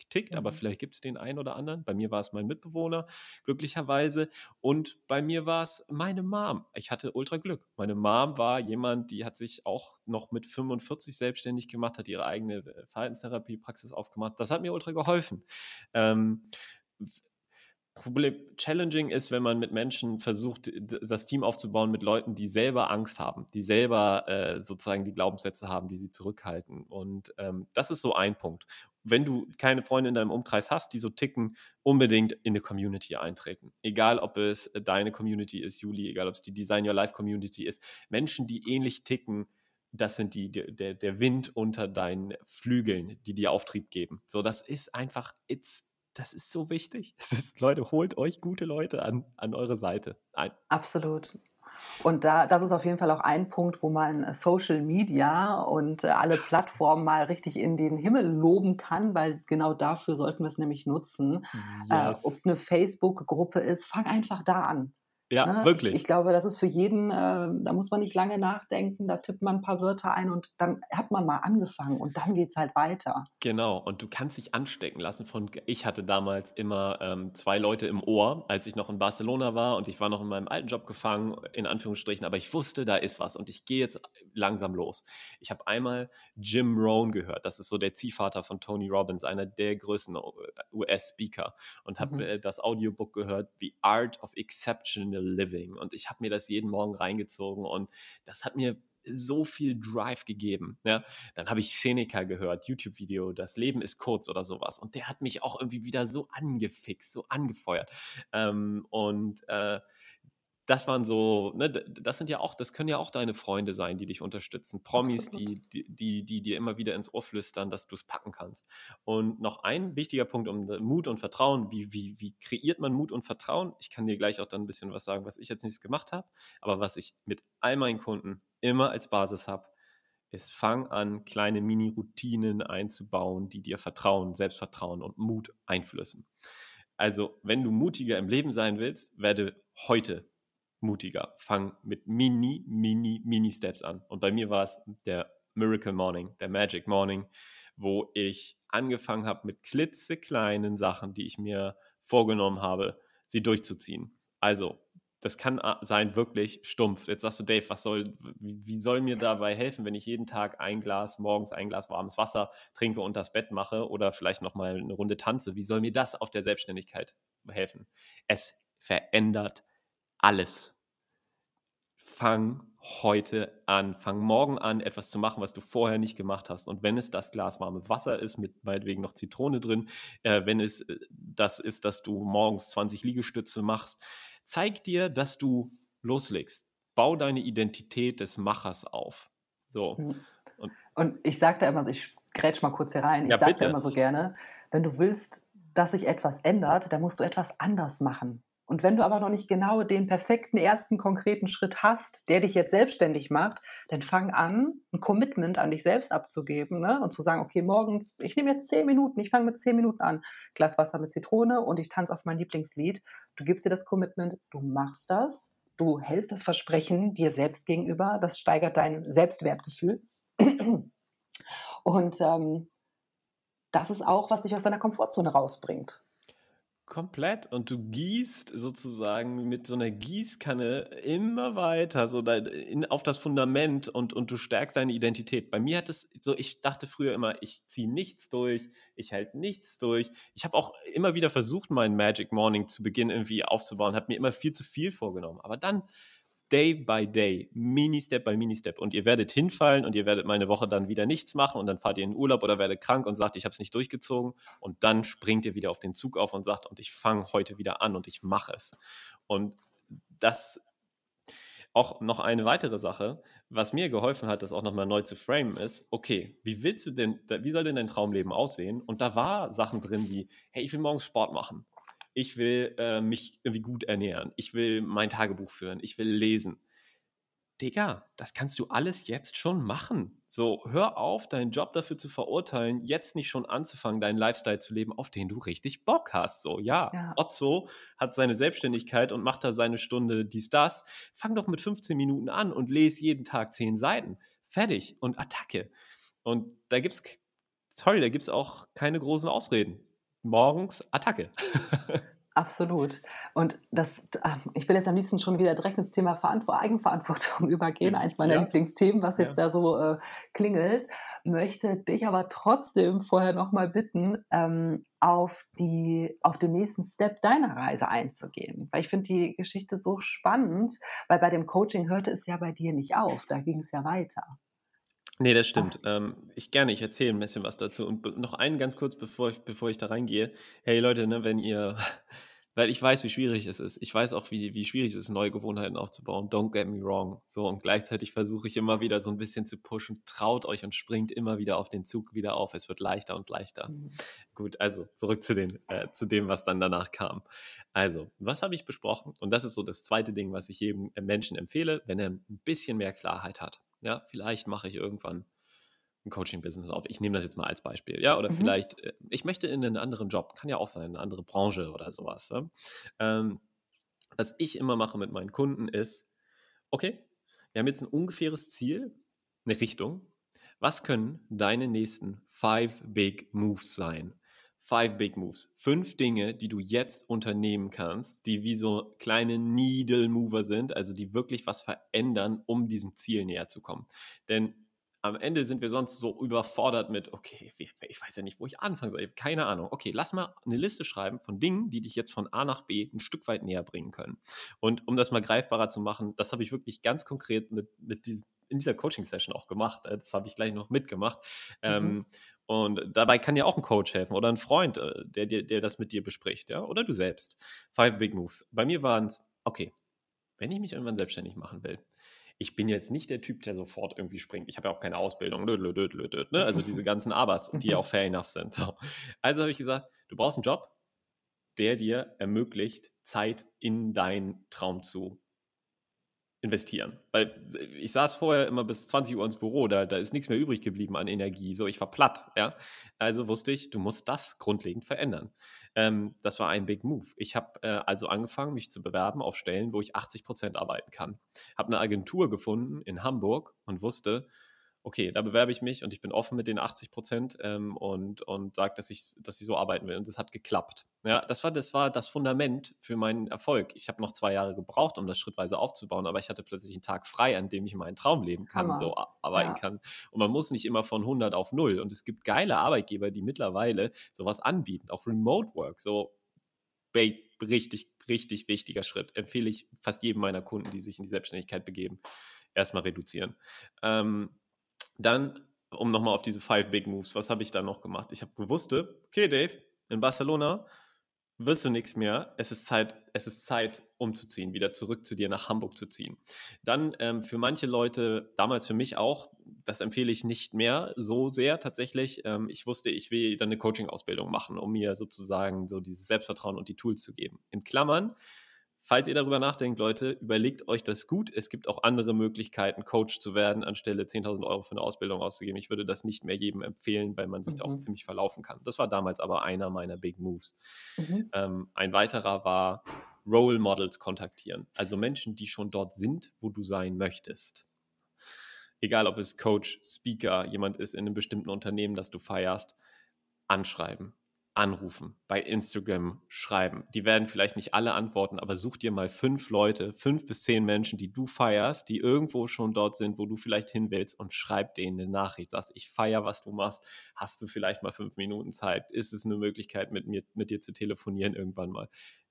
tickt, mhm. aber vielleicht gibt es den einen oder anderen. Bei mir war es mein Mitbewohner, glücklicherweise. Und bei mir war es meine Mom. Ich hatte ultra Glück. Meine Mom war jemand, die hat sich auch noch mit 45 selbstständig gemacht, hat ihre eigene äh, Verhaltenstherapiepraxis aufgemacht. Das hat mir ultra geholfen. Ähm, Problem, challenging ist, wenn man mit Menschen versucht, das Team aufzubauen mit Leuten, die selber Angst haben, die selber äh, sozusagen die Glaubenssätze haben, die sie zurückhalten. Und ähm, das ist so ein Punkt. Wenn du keine Freunde in deinem Umkreis hast, die so ticken, unbedingt in eine Community eintreten. Egal, ob es deine Community ist, Juli, egal, ob es die Design Your Life Community ist. Menschen, die ähnlich ticken, das sind die, der, der Wind unter deinen Flügeln, die dir Auftrieb geben. So, das ist einfach, it's das ist so wichtig. Ist, Leute, holt euch gute Leute an, an eure Seite ein. Absolut. Und da, das ist auf jeden Fall auch ein Punkt, wo man äh, Social Media und äh, alle Plattformen mal richtig in den Himmel loben kann, weil genau dafür sollten wir es nämlich nutzen. Yes. Äh, Ob es eine Facebook-Gruppe ist, fang einfach da an. Ja, ne? wirklich. Ich, ich, glaube, das ist für jeden, äh, da muss man nicht lange nachdenken, da tippt man ein paar Wörter ein und dann hat man mal angefangen und dann geht es halt weiter. Genau, und du kannst dich anstecken lassen von, ich hatte damals immer ähm, zwei Leute im Ohr, als ich noch in Barcelona war und ich war noch in meinem alten Job gefangen, in Anführungsstrichen, aber ich wusste, da ist was und ich gehe jetzt langsam los. Ich habe einmal Jim Rohn gehört, das ist so der Ziehvater von Tony Robbins, einer der größten äh, US-Speaker und habe mhm. äh, das Audiobook gehört, The Art of Exceptional Sustainable Living. Und ich habe mir das jeden Morgen reingezogen und das hat mir so viel Drive gegeben. Ja? Dann habe ich Seneca gehört, YouTube-Video, das Leben ist kurz oder sowas. Und der hat mich auch irgendwie wieder so angefixt, so angefeuert. Ähm, und äh, das waren so, ne, das sind ja auch, das können ja auch deine Freunde sein, die dich unterstützen. Promis, die, die, die, die dir immer wieder ins Ohr flüstern, dass du es packen kannst. Und noch ein wichtiger Punkt um Mut und Vertrauen. Wie, wie, wie kreiert man Mut und Vertrauen? Ich kann dir gleich auch dann ein bisschen was sagen, was ich jetzt nichts gemacht habe, aber was ich mit all meinen Kunden immer als Basis habe, ist, fang an, kleine Mini-Routinen einzubauen, die dir Vertrauen, Selbstvertrauen und Mut einflößen. Also, wenn du mutiger im Leben sein willst, werde heute mutiger. Fang mit mini, mini, mini Steps an. Und bei mir war es der Miracle Morning, der Magic Morning, wo ich angefangen habe mit klitzekleinen Sachen, die ich mir vorgenommen habe, sie durchzuziehen. Also, das kann sein wirklich stumpf. Jetzt sagst du, Dave, was soll, wie soll mir dabei helfen, wenn ich jeden Tag ein Glas, morgens ein Glas warmes Wasser trinke und das Bett mache oder vielleicht nochmal eine Runde tanze? Wie soll mir das auf der Selbstständigkeit helfen? Es verändert alles. Fang heute an, fang morgen an, etwas zu machen, was du vorher nicht gemacht hast. Und wenn es das Glas warme Wasser ist, mit meinetwegen noch Zitrone drin, äh, wenn es äh, das ist, dass du morgens 20 Liegestütze machst, zeig dir, dass du loslegst. Bau deine Identität des Machers auf. So. Hm. Und, und ich sage da immer, ich grätsch mal kurz hier rein, ich ja, sage immer so gerne, wenn du willst, dass sich etwas ändert, dann musst du etwas anders machen. Und wenn du aber noch nicht genau den perfekten ersten konkreten Schritt hast, der dich jetzt selbstständig macht, dann fang an, ein Commitment an dich selbst abzugeben ne? und zu sagen, okay, morgens, ich nehme jetzt zehn Minuten, ich fange mit zehn Minuten an, Glas Wasser mit Zitrone und ich tanze auf mein Lieblingslied. Du gibst dir das Commitment, du machst das, du hältst das Versprechen dir selbst gegenüber, das steigert dein Selbstwertgefühl. Und ähm, das ist auch, was dich aus deiner Komfortzone rausbringt. Komplett. Und du gießt sozusagen mit so einer Gießkanne immer weiter so dein, in, auf das Fundament und, und du stärkst deine Identität. Bei mir hat es so, ich dachte früher immer, ich ziehe nichts durch, ich halte nichts durch. Ich habe auch immer wieder versucht, meinen Magic Morning zu Beginn irgendwie aufzubauen, habe mir immer viel zu viel vorgenommen. Aber dann Day by Day, Mini-Step by Mini-Step. Und ihr werdet hinfallen und ihr werdet mal eine Woche dann wieder nichts machen und dann fahrt ihr in den Urlaub oder werdet krank und sagt, ich habe es nicht durchgezogen. Und dann springt ihr wieder auf den Zug auf und sagt, und ich fange heute wieder an und ich mache es. Und das auch noch eine weitere Sache, was mir geholfen hat, das auch nochmal neu zu framen, ist, okay, wie willst du denn, wie soll denn dein Traumleben aussehen? Und da war Sachen drin wie, hey, ich will morgens Sport machen. Ich will äh, mich irgendwie gut ernähren. Ich will mein Tagebuch führen. Ich will lesen. Digga, das kannst du alles jetzt schon machen. So, hör auf, deinen Job dafür zu verurteilen, jetzt nicht schon anzufangen, deinen Lifestyle zu leben, auf den du richtig Bock hast. So, ja, ja. Otzo hat seine Selbstständigkeit und macht da seine Stunde dies, das. Fang doch mit 15 Minuten an und lese jeden Tag 10 Seiten. Fertig und Attacke. Und da gibt's, sorry, da gibt's auch keine großen Ausreden. Morgens Attacke. Absolut. Und das, ähm, ich will jetzt am liebsten schon wieder direkt ins Thema Eigenverantwortung übergehen, eins meiner ja. Lieblingsthemen, was jetzt ja. da so äh, klingelt. Möchte dich aber trotzdem vorher nochmal bitten, ähm, auf, die, auf den nächsten Step deiner Reise einzugehen. Weil ich finde die Geschichte so spannend, weil bei dem Coaching hörte es ja bei dir nicht auf, da ging es ja weiter. Nee, das stimmt. Ähm, ich gerne, ich erzähle ein bisschen was dazu. Und noch einen ganz kurz, bevor ich, bevor ich da reingehe. Hey Leute, ne, wenn ihr weil ich weiß, wie schwierig es ist. Ich weiß auch, wie, wie schwierig es ist, neue Gewohnheiten aufzubauen. Don't get me wrong. So, und gleichzeitig versuche ich immer wieder so ein bisschen zu pushen. Traut euch und springt immer wieder auf den Zug wieder auf. Es wird leichter und leichter. Mhm. Gut, also zurück zu, den, äh, zu dem, was dann danach kam. Also, was habe ich besprochen? Und das ist so das zweite Ding, was ich jedem Menschen empfehle, wenn er ein bisschen mehr Klarheit hat. Ja, vielleicht mache ich irgendwann ein Coaching-Business auf. Ich nehme das jetzt mal als Beispiel, ja, oder mhm. vielleicht, äh, ich möchte in einen anderen Job, kann ja auch sein, eine andere Branche oder sowas. Ja? Ähm, was ich immer mache mit meinen Kunden ist, okay, wir haben jetzt ein ungefähres Ziel, eine Richtung. Was können deine nächsten five big moves sein? Five Big Moves. Fünf Dinge, die du jetzt unternehmen kannst, die wie so kleine Needle Mover sind, also die wirklich was verändern, um diesem Ziel näher zu kommen. Denn am Ende sind wir sonst so überfordert mit, okay, ich weiß ja nicht, wo ich anfangen soll. Ich habe keine Ahnung. Okay, lass mal eine Liste schreiben von Dingen, die dich jetzt von A nach B ein Stück weit näher bringen können. Und um das mal greifbarer zu machen, das habe ich wirklich ganz konkret mit, mit diesem, in dieser Coaching-Session auch gemacht. Das habe ich gleich noch mitgemacht. Mhm. Ähm, und dabei kann dir auch ein Coach helfen oder ein Freund, äh, der, der, der das mit dir bespricht, ja, oder du selbst. Five Big Moves. Bei mir waren es, okay, wenn ich mich irgendwann selbstständig machen will, ich bin jetzt nicht der Typ, der sofort irgendwie springt. Ich habe ja auch keine Ausbildung. Ne? Also diese ganzen Abers, die ja auch fair enough sind. So. Also habe ich gesagt, du brauchst einen Job, der dir ermöglicht, Zeit in deinen Traum zu investieren. Weil ich saß vorher immer bis 20 Uhr ins Büro, da, da ist nichts mehr übrig geblieben an Energie. So, ich war platt, ja. Also wusste ich, du musst das grundlegend verändern. Ähm, das war ein Big Move. Ich habe äh, also angefangen, mich zu bewerben auf Stellen, wo ich 80 Prozent arbeiten kann. Habe eine Agentur gefunden in Hamburg und wusste, okay, da bewerbe ich mich und ich bin offen mit den 80 Prozent ähm, und, und sage, dass ich, dass ich so arbeiten will. Und das hat geklappt. Ja, das war, das war das Fundament für meinen Erfolg. Ich habe noch zwei Jahre gebraucht, um das schrittweise aufzubauen, aber ich hatte plötzlich einen Tag frei, an dem ich meinen Traum leben kann, Hammer. so arbeiten ja. kann. Und man muss nicht immer von 100 auf 0. Und es gibt geile Arbeitgeber, die mittlerweile sowas anbieten, auch Remote Work, so richtig, richtig wichtiger Schritt. Empfehle ich fast jedem meiner Kunden, die sich in die Selbstständigkeit begeben, erstmal reduzieren. Ähm, dann, um nochmal auf diese Five Big Moves, was habe ich da noch gemacht? Ich habe gewusst, okay, Dave, in Barcelona wirst du nichts mehr. Es ist Zeit, es ist Zeit, umzuziehen, wieder zurück zu dir nach Hamburg zu ziehen. Dann ähm, für manche Leute, damals für mich auch, das empfehle ich nicht mehr so sehr tatsächlich. Ähm, ich wusste, ich will dann eine Coaching-Ausbildung machen, um mir sozusagen so dieses Selbstvertrauen und die Tools zu geben. In Klammern, falls ihr darüber nachdenkt, Leute, überlegt euch das gut. Es gibt auch andere Möglichkeiten, Coach zu werden, anstelle 10.000 Euro für eine Ausbildung auszugeben. Ich würde das nicht mehr jedem empfehlen, weil man sich mhm. da auch ziemlich verlaufen kann. Das war damals aber einer meiner Big Moves. Mhm. Ähm, ein weiterer war Role Models kontaktieren. Also Menschen, die schon dort sind, wo du sein möchtest. Egal, ob es Coach, Speaker, jemand ist in einem bestimmten Unternehmen, das du feierst, anschreiben anrufen, bei Instagram schreiben. Die werden vielleicht nicht alle antworten, aber such dir mal fünf Leute, fünf bis zehn Menschen, die du feierst, die irgendwo schon dort sind, wo du vielleicht hin willst und schreib denen eine Nachricht. Sagst, ich feiere, was du machst. Hast du vielleicht mal fünf Minuten Zeit? Ist es eine Möglichkeit, mit mir, mit dir zu telefonieren irgendwann mal?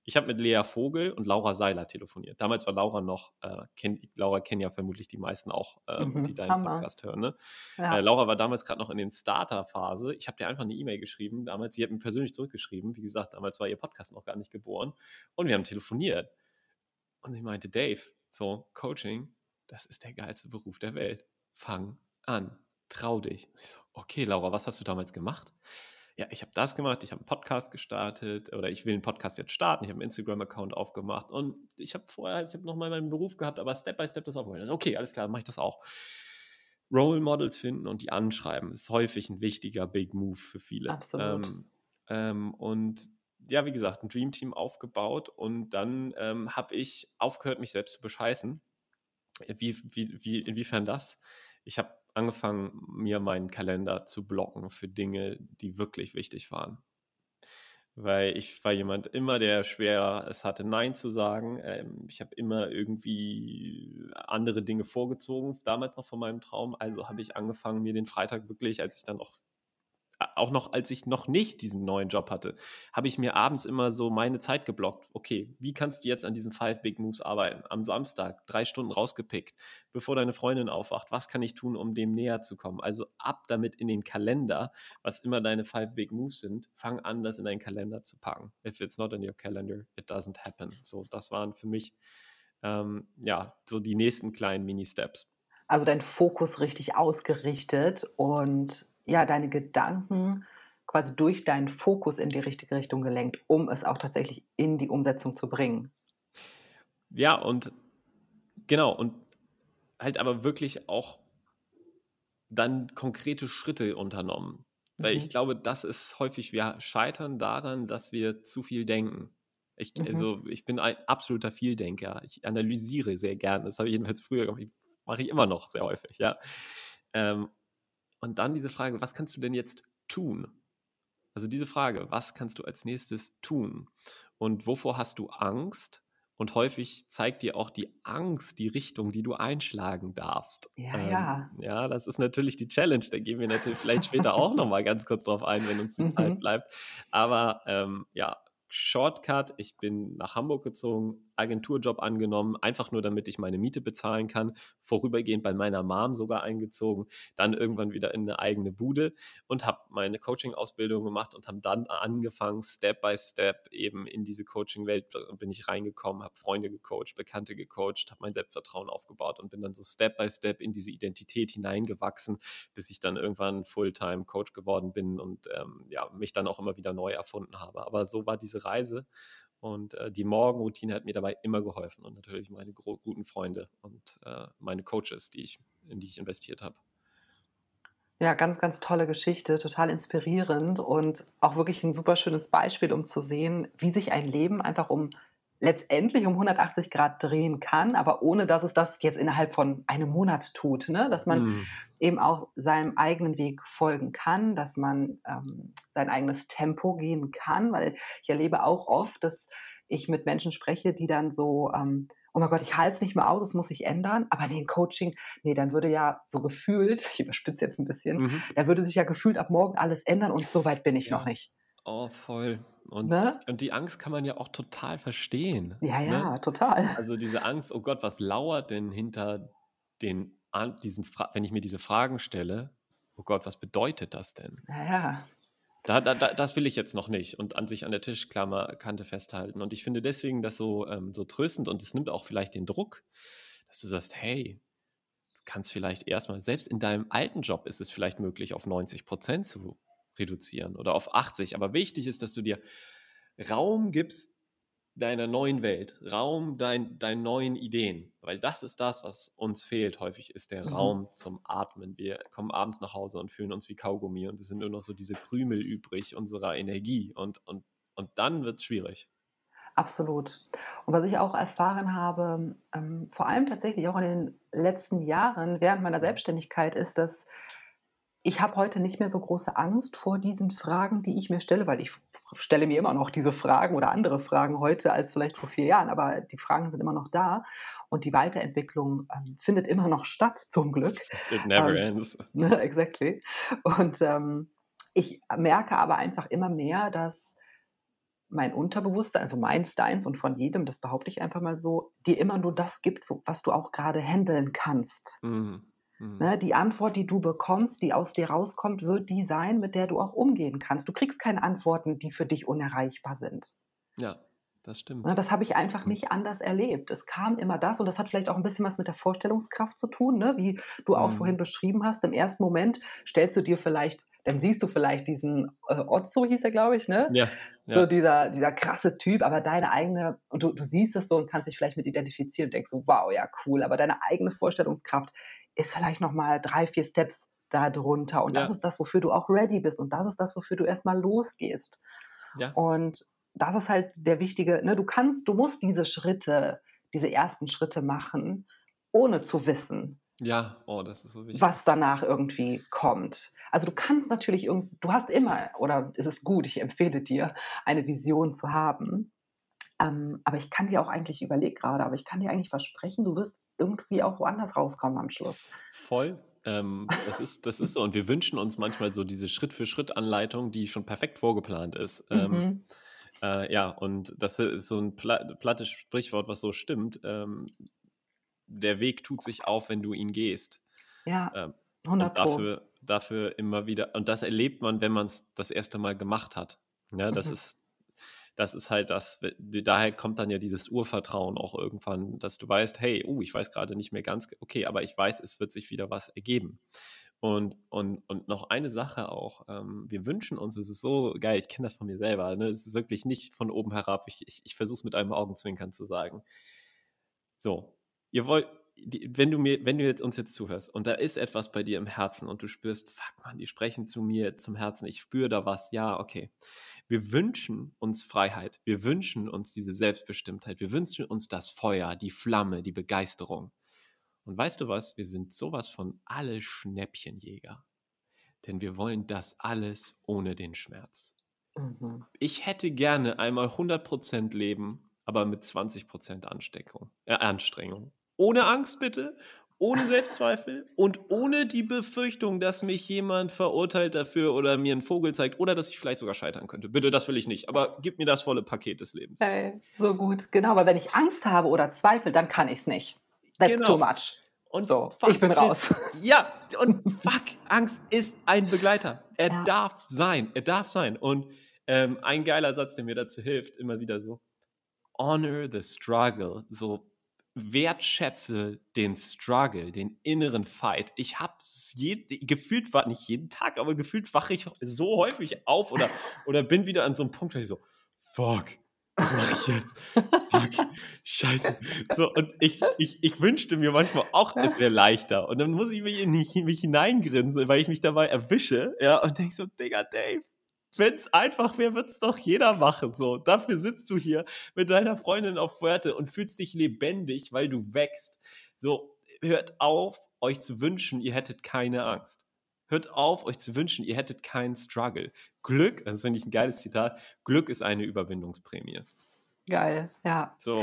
Ich habe mit Lea Vogel und Laura Seiler telefoniert. Damals war Laura noch, äh, kenn, Laura kennen ja vermutlich die meisten auch, äh, Mhm, die deinen Hammer. Podcast hören. Ne? Ja. Äh, Laura war damals gerade noch in den Starter-Phase. Ich habe dir einfach eine E-Mail geschrieben. Damals, sie hat mir persönlich zurückgeschrieben. Wie gesagt, damals war ihr Podcast noch gar nicht geboren. Und wir haben telefoniert. Und sie meinte, Dave, so, Coaching, das ist der geilste Beruf der Welt. Fang an. Trau dich. Ich so, okay, Laura, was hast du damals gemacht? Ja, ich habe das gemacht, ich habe einen Podcast gestartet oder ich will einen Podcast jetzt starten, ich habe einen Instagram-Account aufgemacht und ich habe vorher, ich habe noch mal meinen Beruf gehabt, aber Step by Step das aufgeholt. Okay, alles klar, mache ich das auch. Role Models finden und die anschreiben, ist häufig ein wichtiger Big Move für viele. Absolut. Ähm, ähm, und ja, wie gesagt, ein Dream Team aufgebaut und dann ähm, habe ich aufgehört, mich selbst zu bescheißen. Wie, wie, wie, inwiefern das? Ich habe angefangen, mir meinen Kalender zu blocken für Dinge, die wirklich wichtig waren. Weil ich war jemand immer, der schwer es hatte, Nein zu sagen. Ähm, ich habe immer irgendwie andere Dinge vorgezogen, damals noch von meinem Traum. Also habe ich angefangen, mir den Freitag wirklich, als ich dann auch auch noch als ich noch nicht diesen neuen Job hatte, habe ich mir abends immer so meine Zeit geblockt. Okay, wie kannst du jetzt an diesen Five Big Moves arbeiten? Am Samstag drei Stunden rausgepickt, bevor deine Freundin aufwacht. Was kann ich tun, um dem näher zu kommen? Also ab damit in den Kalender, was immer deine Five Big Moves sind, fang an, das in deinen Kalender zu packen. If it's not in your calendar, it doesn't happen. So, das waren für mich ähm, ja so die nächsten kleinen Mini-Steps. Also dein Fokus richtig ausgerichtet und ja, deine Gedanken quasi durch deinen Fokus in die richtige Richtung gelenkt, um es auch tatsächlich in die Umsetzung zu bringen. Ja, und genau, und halt aber wirklich auch dann konkrete Schritte unternommen. Weil ich Mhm. glaube, das ist häufig, wir scheitern daran, dass wir zu viel denken. Ich, Mhm. also, ich bin ein absoluter Vieldenker. Ich analysiere sehr gerne. Das habe ich jedenfalls früher gemacht. Mache ich immer noch sehr häufig, ja. Ähm, und dann diese Frage, was kannst du denn jetzt tun? Also diese Frage, was kannst du als nächstes tun? Und wovor hast du Angst? Und häufig zeigt dir auch die Angst die Richtung, die du einschlagen darfst. Ja, Ähm, ja. ja, das ist natürlich die Challenge. Da gehen wir natürlich vielleicht später auch nochmal ganz kurz drauf ein, wenn uns die Zeit Mhm. bleibt. Aber ähm, ja, Shortcut, ich bin nach Hamburg gezogen, Agenturjob angenommen, einfach nur damit ich meine Miete bezahlen kann, vorübergehend bei meiner Mom sogar eingezogen, dann irgendwann wieder in eine eigene Bude und habe meine Coaching-Ausbildung gemacht und habe dann angefangen, Step by Step eben in diese Coaching-Welt äh, bin ich reingekommen, habe Freunde gecoacht, Bekannte gecoacht, habe mein Selbstvertrauen aufgebaut und bin dann so Step by Step in diese Identität hineingewachsen, bis ich dann irgendwann Fulltime-Coach geworden bin und ähm, ja, mich dann auch immer wieder neu erfunden habe. Aber so war diese Reise und äh, die Morgenroutine hat mir dabei immer geholfen und natürlich meine guten Freunde und äh, meine Coaches, die ich, in die ich investiert habe. Ja, ganz, ganz tolle Geschichte, total inspirierend und auch wirklich ein super schönes Beispiel, um zu sehen, wie sich ein Leben einfach um letztendlich um 180 Grad drehen kann, aber ohne dass es das jetzt innerhalb von einem Monat tut, ne? Dass man Mm. eben auch seinem eigenen Weg folgen kann, dass man ähm, sein eigenes Tempo gehen kann, weil ich erlebe auch oft, dass ich mit Menschen spreche, die dann so, ähm, oh mein Gott, ich halte es nicht mehr aus, es muss sich ändern, aber nee, ein Coaching, nee, dann würde ja so gefühlt, ich überspitze jetzt ein bisschen, Mhm. da würde sich ja gefühlt ab morgen alles ändern und so weit bin ich noch Ja. nicht. Oh, voll. Und, Ne? und die Angst kann man ja auch total verstehen. Ja, Ne? ja, total. Also diese Angst, oh Gott, was lauert denn hinter den, diesen, Fra wenn ich mir diese Fragen stelle, oh Gott, was bedeutet das denn? Ja, ja. Da, da, das will ich jetzt noch nicht und an sich an der Tischklammerkante festhalten. Und ich finde deswegen das so, ähm, so tröstend und es nimmt auch vielleicht den Druck, dass du sagst, hey, du kannst vielleicht erstmal, selbst in deinem alten Job ist es vielleicht möglich, auf 90 Prozent zu reduzieren oder auf 80. Aber wichtig ist, dass du dir Raum gibst deiner neuen Welt, Raum dein, deinen neuen Ideen, weil das ist das, was uns fehlt häufig, ist der Mhm. Raum zum Atmen. Wir kommen abends nach Hause und fühlen uns wie Kaugummi und es sind nur noch so diese Krümel übrig unserer Energie und, und, und dann wird es schwierig. Absolut. Und was ich auch erfahren habe, ähm, vor allem tatsächlich auch in den letzten Jahren während meiner. Selbstständigkeit, ist, dass ich habe heute nicht mehr so große Angst vor diesen Fragen, die ich mir stelle, weil ich stelle mir immer noch diese Fragen oder andere Fragen heute als vielleicht vor vier Jahren, aber die Fragen sind immer noch da und die Weiterentwicklung ähm, findet immer noch statt, zum Glück. It never Ähm, ends. Ne, exactly. Und ähm, ich merke aber einfach immer mehr, dass mein Unterbewusstsein, also meins, deins und von jedem, das behaupte ich einfach mal so, dir immer nur das gibt, was du auch gerade handeln kannst. Mhm. Mhm. Ne, die Antwort, die du bekommst, die aus dir rauskommt, wird die sein, mit der du auch umgehen kannst. Du kriegst keine Antworten, die für dich unerreichbar sind. Ja, das stimmt. Ne, das habe ich einfach mhm. nicht anders erlebt. Es kam immer das und das hat vielleicht auch ein bisschen was mit der Vorstellungskraft zu tun, ne? wie du auch mhm. vorhin beschrieben hast. Im ersten Moment stellst du dir vielleicht, dann siehst du vielleicht diesen äh, Otzo, hieß er, glaube ich, ne? Ja. Ja. So dieser, dieser krasse Typ, aber deine eigene, und du, du siehst es so und kannst dich vielleicht mit identifizieren und denkst so, wow, ja, cool, aber deine eigene Vorstellungskraft ist vielleicht nochmal drei, vier Steps da drunter. Und ja. das ist das, wofür du auch ready bist. Und das ist das, wofür du erstmal losgehst. Ja. Und das ist halt der wichtige, ne, du kannst, du musst diese Schritte, diese ersten Schritte machen, ohne zu wissen. Ja, oh, das ist so wichtig. Was danach irgendwie kommt. Also du kannst natürlich, du hast immer, oder es ist gut, ich empfehle dir, eine Vision zu haben. Ähm, aber ich kann dir auch eigentlich, überleg gerade, aber ich kann dir eigentlich versprechen, du wirst irgendwie auch woanders rauskommen am Schluss. Voll. Ähm, das, ist, das ist so. Und wir wünschen uns manchmal so diese Schritt-für-Schritt-Anleitung, die schon perfekt vorgeplant ist. Ähm, mhm. äh, ja, und das ist so ein plattes Sprichwort, was so stimmt. Ähm, der Weg tut sich auf, wenn du ihn gehst. Ja, 100 ähm, und dafür, dafür immer wieder, und das erlebt man, wenn man es das erste Mal gemacht hat. Ja, das mhm. ist das ist halt das, daher kommt dann ja dieses Urvertrauen auch irgendwann, dass du weißt, hey, uh, ich weiß gerade nicht mehr ganz, okay, aber ich weiß, es wird sich wieder was ergeben. Und, und, und noch eine Sache auch, ähm, wir wünschen uns, es ist so geil, ich kenne das von mir selber, ne? es ist wirklich nicht von oben herab, ich, ich, ich versuche es mit einem Augenzwinkern zu sagen. So, ihr wollt, die, wenn du mir, wenn du jetzt uns jetzt zuhörst und da ist etwas bei dir im Herzen und du spürst, fuck man, die sprechen zu mir zum Herzen, ich spüre da was, ja, okay. Wir wünschen uns Freiheit. Wir wünschen uns diese Selbstbestimmtheit. Wir wünschen uns das Feuer, die Flamme, die Begeisterung. Und weißt du was? Wir sind sowas von alle Schnäppchenjäger. Denn wir wollen das alles ohne den Schmerz. Mhm. Ich hätte gerne einmal 100% Leben, aber mit 20% Ansteckung, äh, Anstrengung. Ohne Angst bitte ohne Selbstzweifel und ohne die Befürchtung, dass mich jemand verurteilt dafür oder mir einen Vogel zeigt oder dass ich vielleicht sogar scheitern könnte. Bitte, das will ich nicht. Aber gib mir das volle Paket des Lebens. Hey, so gut. Genau, weil wenn ich Angst habe oder Zweifel, dann kann ich es nicht. That's genau. too much. Und so, ich bin raus. Ist, ja, und fuck, Angst ist ein Begleiter. Er ja. darf sein. Er darf sein. Und ähm, ein geiler Satz, der mir dazu hilft, immer wieder so: Honor the struggle. So, wertschätze den Struggle, den inneren Fight. Ich habe gefühlt, war nicht jeden Tag, aber gefühlt wache ich so häufig auf oder, oder bin wieder an so einem Punkt, wo ich so, fuck, was mache ich jetzt? Fuck, scheiße. So, und ich, ich, ich wünschte mir manchmal auch, es wäre leichter. Und dann muss ich mich, in mich hineingrinsen, weil ich mich dabei erwische, ja, und denke so, Digga, Dave, wenn es einfach wäre, wird es doch jeder machen. So, dafür sitzt du hier mit deiner Freundin auf Fuerte und fühlst dich lebendig, weil du wächst. So, hört auf, euch zu wünschen, ihr hättet keine Angst. Hört auf, euch zu wünschen, ihr hättet keinen Struggle. Glück, das finde ich ein geiles Zitat, Glück ist eine Überwindungsprämie. Geil, ja. So.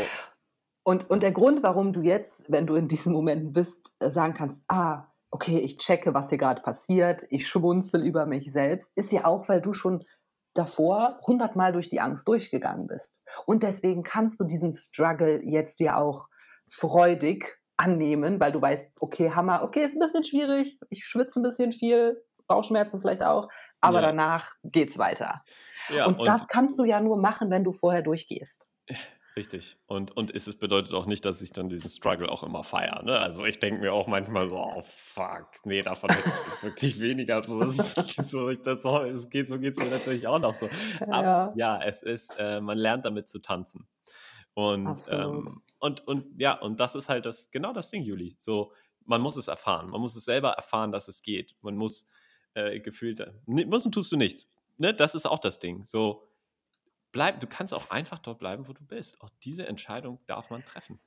Und, und der Grund, warum du jetzt, wenn du in diesen Momenten bist, sagen kannst, ah, okay, ich checke, was hier gerade passiert, ich schmunzel über mich selbst, ist ja auch, weil du schon davor hundertmal durch die Angst durchgegangen bist. Und deswegen kannst du diesen Struggle jetzt ja auch freudig annehmen, weil du weißt, okay, Hammer, okay, ist ein bisschen schwierig, ich schwitze ein bisschen viel, Bauchschmerzen vielleicht auch, aber ja. danach geht's weiter. Ja, und, und das kannst du ja nur machen, wenn du vorher durchgehst. Richtig. Und, und es bedeutet auch nicht, dass ich dann diesen Struggle auch immer feiere. Ne? Also ich denke mir auch manchmal so, oh fuck, nee, davon hätte ich jetzt wirklich weniger. So, das so, ich, das, so, es geht, so geht es mir natürlich auch noch so. Aber ja, ja es ist, äh, man lernt damit zu tanzen. Und, ähm, und, und ja, und das ist halt das, genau das Ding, Juli. So, man muss es erfahren. Man muss es selber erfahren, dass es geht. Man muss äh, gefühlt, müssen tust du nichts. Ne? Das ist auch das Ding. So, bleib, du kannst auch einfach dort bleiben, wo du bist. Auch diese Entscheidung darf man treffen.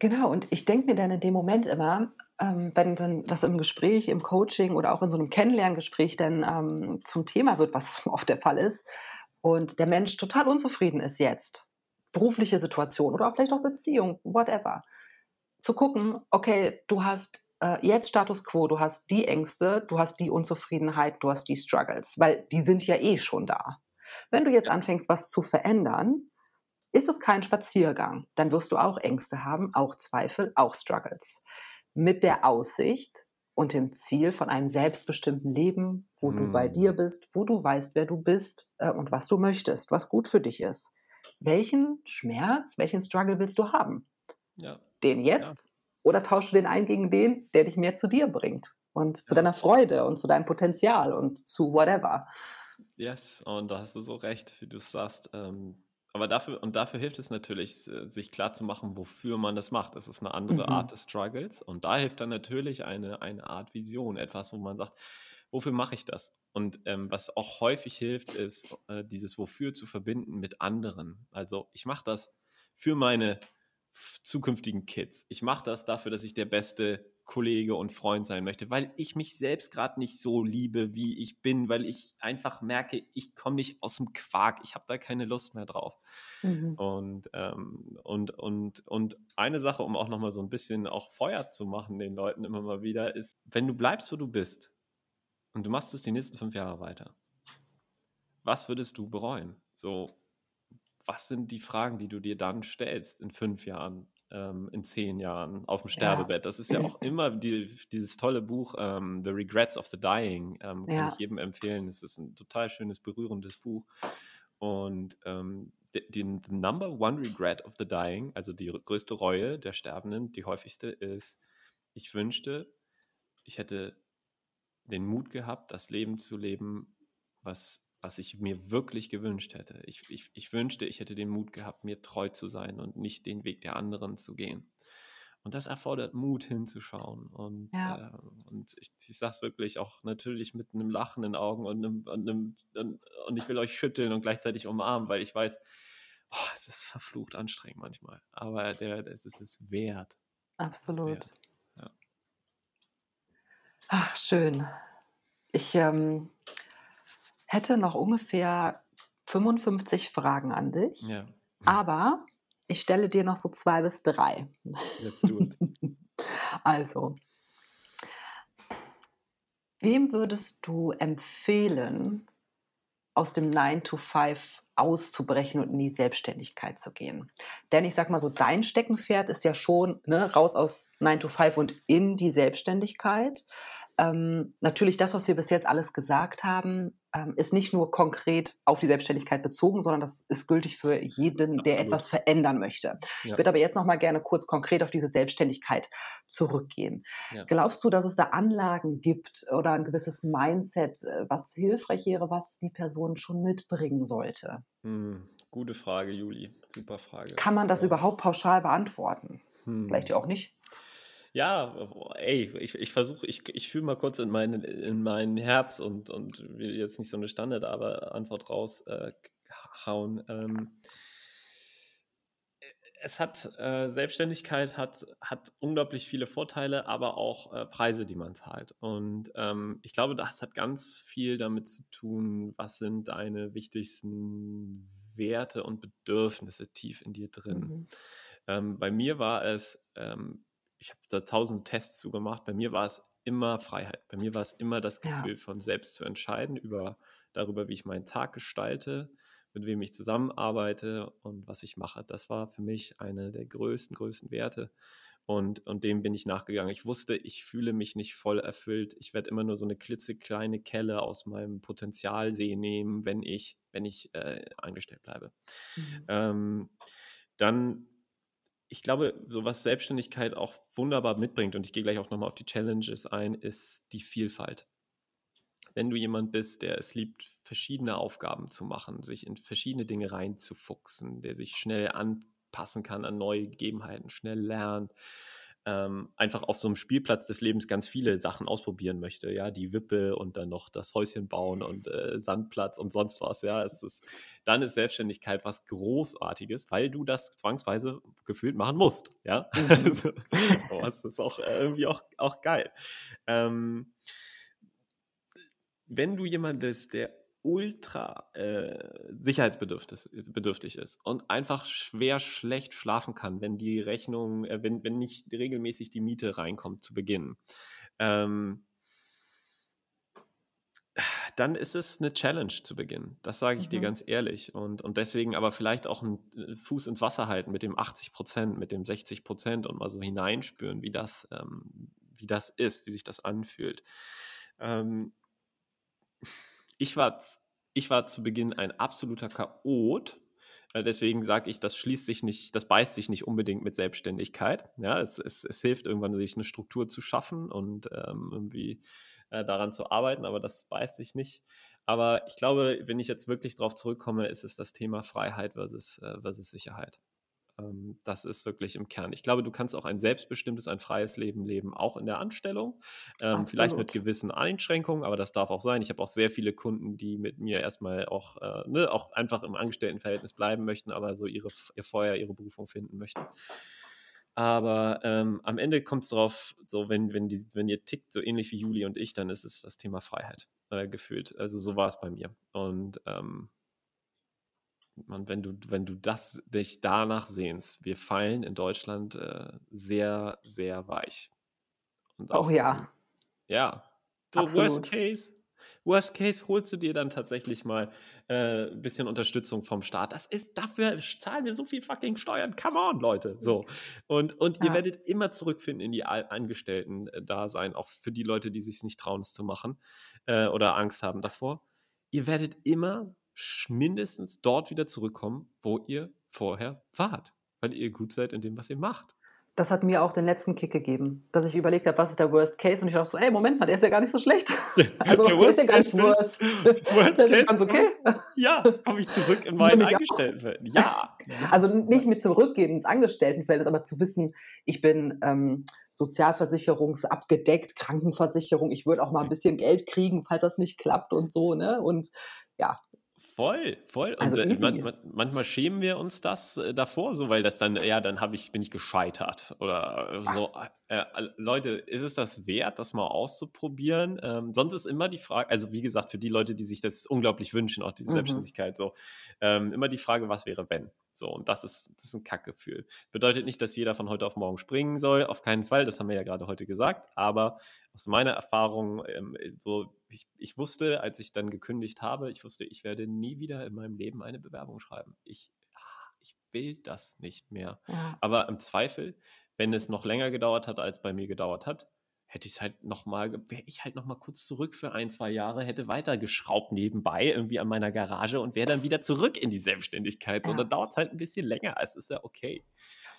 Genau, und ich denke mir dann in dem Moment immer, ähm, wenn dann das im Gespräch, im Coaching oder auch in so einem Kennenlerngespräch dann ähm, zum Thema wird, was oft der Fall ist, und der Mensch total unzufrieden ist jetzt, berufliche Situation oder vielleicht auch Beziehung, whatever, zu gucken, okay, du hast äh, jetzt Status quo, du hast die Ängste, du hast die Unzufriedenheit, du hast die Struggles, weil die sind ja eh schon da. Wenn du jetzt anfängst, was zu verändern, ist es kein Spaziergang. Dann wirst du auch Ängste haben, auch Zweifel, auch Struggles. Mit der Aussicht und dem Ziel von einem selbstbestimmten Leben, wo du bei dir Hm. bist, wo du weißt, wer du bist äh, und was du möchtest, was gut für dich ist. Welchen Schmerz, welchen Struggle willst du haben? Ja, Den ja, jetzt oder tauschst du den ein gegen den, der dich mehr zu dir bringt und zu ja. deiner Freude und zu deinem Potenzial und zu whatever? Yes, und da hast du so recht, wie du es sagst. Ähm, aber dafür, und dafür hilft es natürlich, sich klar zu machen, wofür man das macht. Das ist eine andere Mhm. Art des Struggles. Und da hilft dann natürlich eine, eine Art Vision, etwas, wo man sagt, wofür mache ich das? Und ähm, was auch häufig hilft, ist, äh, dieses Wofür zu verbinden mit anderen. Also ich mache das für meine zukünftigen Kids. Ich mache das dafür, dass ich der beste Kollege und Freund sein möchte, weil ich mich selbst gerade nicht so liebe, wie ich bin, weil ich einfach merke, ich komme nicht aus dem Quark, ich habe da keine Lust mehr drauf. Mhm. Und, ähm, und, und, und eine Sache, um auch nochmal so ein bisschen auch Feuer zu machen den Leuten immer mal wieder, ist, wenn du bleibst, wo du bist und du machst es die nächsten fünf Jahre weiter, was würdest du bereuen? So, was sind die Fragen, die du dir dann stellst in fünf Jahren, ähm, in zehn Jahren auf dem Ja, Sterbebett? Das ist ja auch immer die, dieses tolle Buch ähm, The Regrets of the Dying, ähm, kann ich ja, jedem empfehlen. Es ist ein total schönes, berührendes Buch. Und ähm, de- den the Number One Regret of the Dying, also die größte Reue der Sterbenden, die häufigste ist, ich wünschte, ich hätte den Mut gehabt, das Leben zu leben, was, was ich mir wirklich gewünscht hätte. Ich, ich, ich wünschte, ich hätte den Mut gehabt, mir treu zu sein und nicht den Weg der anderen zu gehen. Und das erfordert Mut hinzuschauen. Und, ja, äh, und ich, ich sage es wirklich auch natürlich mit einem Lachen in den Augen und, einem, und, einem, und, und ich will euch schütteln und gleichzeitig umarmen, weil ich weiß, oh, es ist verflucht anstrengend manchmal. Aber der, es ist es wert. Es absolut. wert. Ja. Ach, schön. Ich ähm, hätte noch ungefähr 55 Fragen an dich, ja, aber ich stelle dir noch so zwei bis drei. let's do it. Also, wem würdest du empfehlen, aus dem 9 to 5 auszubrechen und in die Selbstständigkeit zu gehen? Denn ich sag mal so, dein Steckenpferd ist ja schon ne, raus aus 9 to 5 und in die Selbstständigkeit. Ähm, natürlich, das, was wir bis jetzt alles gesagt haben, ähm, ist nicht nur konkret auf die Selbstständigkeit bezogen, sondern das ist gültig für jeden, der Absolut. etwas verändern möchte. Ich Ja, würde aber jetzt noch mal gerne kurz konkret auf diese Selbstständigkeit zurückgehen. ja. Glaubst du, dass es da Anlagen gibt oder ein gewisses Mindset, äh, was hilfreich wäre, was die Person schon mitbringen sollte? Hm, gute Frage, Juli. Super Frage. Kann man das Ähm, überhaupt pauschal beantworten? Vielleicht hm. ja auch nicht. Ja, ey, ich, ich versuche, ich, ich fühle mal kurz in mein, in mein Herz und, und will jetzt nicht so eine Standardantwort raushauen. Äh, ähm, es hat, äh, Selbstständigkeit hat, hat unglaublich viele Vorteile, aber auch äh, Preise, die man zahlt. Und ähm, ich glaube, das hat ganz viel damit zu tun, was sind deine wichtigsten Werte und Bedürfnisse tief in dir drin. Mhm. Ähm, bei mir war es, ähm, ich habe da tausend Tests zugemacht, bei mir war es immer Freiheit. Bei mir war es immer das Ja. Gefühl von selbst zu entscheiden über, darüber, wie ich meinen Tag gestalte, mit wem ich zusammenarbeite und was ich mache. Das war für mich eine der größten, größten Werte. Und, und dem bin ich nachgegangen. Ich wusste, ich fühle mich nicht voll erfüllt. Ich werde immer nur so eine klitzekleine Kelle aus meinem Potenzialsee nehmen, wenn ich, wenn ich äh, angestellt bleibe. Mhm. Ähm, dann, ich glaube, so was Selbstständigkeit auch wunderbar mitbringt, und ich gehe gleich auch nochmal auf die Challenges ein, ist die Vielfalt. Wenn du jemand bist, der es liebt, verschiedene Aufgaben zu machen, sich in verschiedene Dinge reinzufuchsen, der sich schnell anpassen kann an neue Gegebenheiten, schnell lernt, ähm, einfach auf so einem Spielplatz des Lebens ganz viele Sachen ausprobieren möchte, ja, die Wippe und dann noch das Häuschen bauen und äh, Sandplatz und sonst was, ja, es ist, dann ist Selbstständigkeit was Großartiges, weil du das zwangsweise gefühlt machen musst, ja, Mhm. also, aber es ist auch äh, irgendwie auch, auch geil. Ähm, wenn du jemand bist, der ultra äh, sicherheitsbedürftig bedürftig ist und einfach schwer schlecht schlafen kann, wenn die Rechnung, äh, wenn, wenn nicht regelmäßig die Miete reinkommt zu Beginn, ähm, dann ist es eine Challenge zu Beginn. Das sage ich dir Mhm. ganz ehrlich. Und, und deswegen aber vielleicht auch einen äh, Fuß ins Wasser halten mit dem 80 Prozent, mit dem 60 Prozent und mal so hineinspüren, wie das, ähm, wie das ist, wie sich das anfühlt. Ähm, ich, war, ich war zu Beginn ein absoluter Chaot. Äh, Deswegen sage ich, das schließt sich nicht, das beißt sich nicht unbedingt mit Selbstständigkeit. Ja, es, es, es hilft irgendwann, sich eine Struktur zu schaffen und ähm, irgendwie äh, daran zu arbeiten, aber das beißt sich nicht. Aber ich glaube, wenn ich jetzt wirklich darauf zurückkomme, ist es das Thema Freiheit versus, äh, versus Sicherheit. Ähm, das ist wirklich im Kern. Ich glaube, du kannst auch ein selbstbestimmtes, ein freies Leben leben, auch in der Anstellung. Ähm, vielleicht mit gewissen Einschränkungen, aber das darf auch sein. Ich habe auch sehr viele Kunden, die mit mir erstmal auch, äh, ne, auch einfach im Angestelltenverhältnis bleiben möchten, aber so ihre, ihr Feuer, ihre Berufung finden möchten. Aber ähm, am Ende kommt es darauf, so wenn, wenn, die, wenn ihr tickt, so ähnlich wie Juli und ich, dann ist es das Thema Freiheit äh, gefühlt. Also so war es bei mir. Und ähm, man, wenn du, wenn du das dich danach sehnst, wir fallen in Deutschland äh, sehr, sehr weich. Und Oh auch, ja, ja, so worst absolut. case, worst case holst du dir dann tatsächlich mal äh, ein bisschen Unterstützung vom Staat. Das ist, dafür zahlen wir so viel fucking Steuern. Come on, Leute. So. Und, und ihr Ja. werdet immer zurückfinden in die Al- Angestellten-Dasein, auch für die Leute, die sich nicht trauen, es zu machen äh, oder Angst haben davor. Ihr werdet immer mindestens dort wieder zurückkommen, wo ihr vorher wart, weil ihr gut seid in dem, was ihr macht. Das hat mir auch den letzten Kick gegeben, dass ich überlegt habe, was ist der Worst Case und ich dachte so, ey, Moment mal, der ist ja gar nicht so schlecht. Also, Der der ist ja gar nicht Case worst. Worst Der ist Case, ganz okay. Ja, komme ich zurück in meinen. Angestelltenverhältnis. Ja. ja. Also nicht mit zurückgehen ins Angestelltenverhältnis, aber zu wissen, ich bin ähm, sozialversicherungsabgedeckt, Krankenversicherung, ich würde auch mal ein bisschen Geld kriegen, falls das nicht klappt und so, ne? Und ja, Voll, voll. Und also äh, man, man, manchmal schämen wir uns das äh, davor, so weil das dann, ja, dann habe ich, bin ich gescheitert. Oder äh, so. Äh, äh, Leute, ist es das wert, das mal auszuprobieren? Ähm, sonst ist immer die Frage, also wie gesagt, für die Leute, die sich das unglaublich wünschen, auch diese Mhm. Selbstständigkeit, so, ähm, immer die Frage, was wäre, wenn? So, und das ist, das ist ein Kackgefühl. Bedeutet nicht, dass jeder von heute auf morgen springen soll, auf keinen Fall, das haben wir ja gerade heute gesagt, aber aus meiner Erfahrung, ähm, so, ich, ich wusste, als ich dann gekündigt habe, ich wusste, ich werde nie wieder in meinem Leben eine Bewerbung schreiben. Ich, ich will das nicht mehr. Ja. Aber im Zweifel, wenn es noch länger gedauert hat, als bei mir gedauert hat, hätte ich es halt nochmal, wäre ich halt nochmal kurz zurück für ein, zwei Jahre, hätte weitergeschraubt nebenbei irgendwie an meiner Garage und wäre dann wieder zurück in die Selbstständigkeit. So, Ja. dann dauert es halt ein bisschen länger. Es ist ja okay.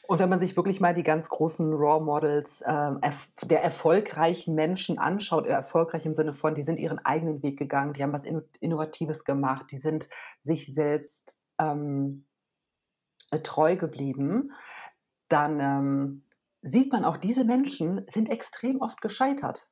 Und wenn man sich wirklich mal die ganz großen Raw Models erf der erfolgreichen Menschen anschaut, äh, erfolgreich im Sinne von, die sind ihren eigenen Weg gegangen, die haben was Inno Innovatives gemacht, die sind sich selbst ähm, äh, treu geblieben, dann ähm, sieht man auch, diese Menschen sind extrem oft gescheitert.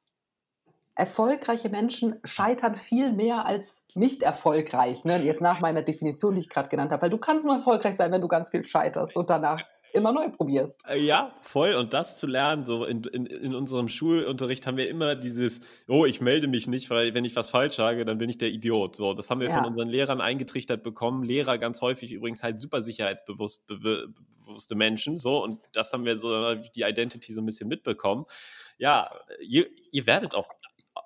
Erfolgreiche Menschen scheitern viel mehr als nicht erfolgreich, ne? jetzt nach meiner Definition, die ich gerade genannt habe, weil du kannst nur erfolgreich sein, wenn du ganz viel scheiterst und danach immer neu probierst. Äh, Ja, voll. Und das zu lernen, so in, in, in unserem Schulunterricht haben wir immer dieses, oh, ich melde mich nicht, weil wenn ich was falsch sage, dann bin ich der Idiot. So, das haben wir von Ja. unseren Lehrern eingetrichtert bekommen. Lehrer ganz häufig übrigens halt super sicherheitsbewusst bew- bewusste Menschen. So, und das haben wir so die Identity so ein bisschen mitbekommen. Ja, ihr, ihr werdet auch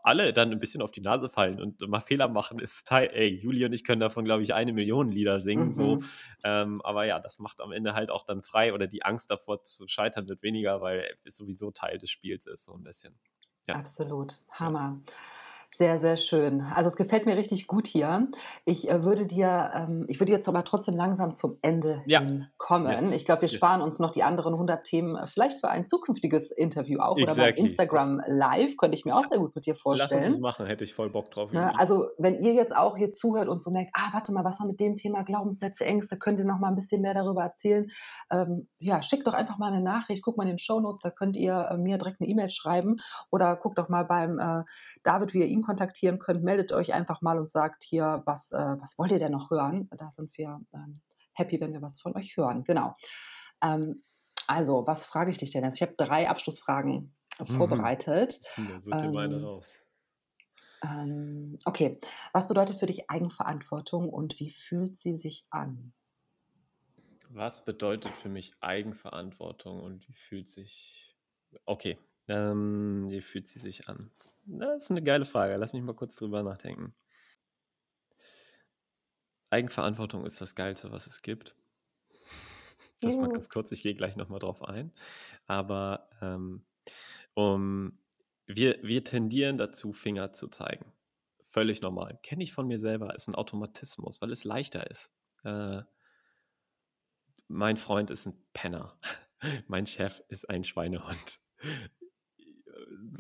alle dann ein bisschen auf die Nase fallen und mal Fehler machen, ist Teil, ey, Juli und ich können davon, glaube ich, eine Million Lieder singen, so. Mhm. Ähm, aber ja, das macht am Ende halt auch dann frei oder die Angst davor zu scheitern wird weniger, weil es sowieso Teil des Spiels ist, so ein bisschen. Ja. Absolut. Ja. Sehr, sehr schön. Also es gefällt mir richtig gut hier. Ich äh, würde dir, ähm, ich würde jetzt aber trotzdem langsam zum Ende Ja. kommen. Yes. Ich glaube, wir Yes. sparen uns noch die anderen 100 Themen äh, vielleicht für ein zukünftiges Interview auch oder mal Exactly. Instagram Live. Könnte ich mir auch sehr gut mit dir Lass uns das vorstellen. machen, hätte ich voll Bock drauf. Ne? Juli. Also wenn ihr jetzt auch hier zuhört und so merkt, ah, warte mal, was haben mit dem Thema Glaubenssätze, Ängste, könnt ihr noch mal ein bisschen mehr darüber erzählen? Ähm, ja, schickt doch einfach mal eine Nachricht, guckt mal in den Shownotes, da könnt ihr äh, mir direkt eine E-Mail schreiben oder guckt doch mal beim äh, David, wie ihr ihn kontaktieren könnt, meldet euch einfach mal und sagt hier, was, äh, was wollt ihr denn noch hören? Da sind wir ähm, happy, wenn wir was von euch hören. Genau. Ähm, also, was frage ich dich denn jetzt? Ich habe drei Abschlussfragen Mhm. vorbereitet. Da Ähm, raus. ähm, okay, was bedeutet für dich Eigenverantwortung und wie fühlt sie sich an? Was bedeutet für mich Eigenverantwortung und wie fühlt sich. Okay, ähm, wie fühlt sie sich an? Das ist eine geile Frage. Lass mich mal kurz drüber nachdenken. Eigenverantwortung ist das Geilste, was es gibt. Das mal ganz kurz, ich gehe gleich nochmal drauf ein. Aber ähm, um, wir, wir tendieren dazu, Finger zu zeigen. Völlig normal. Kenne ich von mir selber, ist ein Automatismus, weil es leichter ist. Äh, mein Freund ist ein Penner. mein Chef ist ein Schweinehund.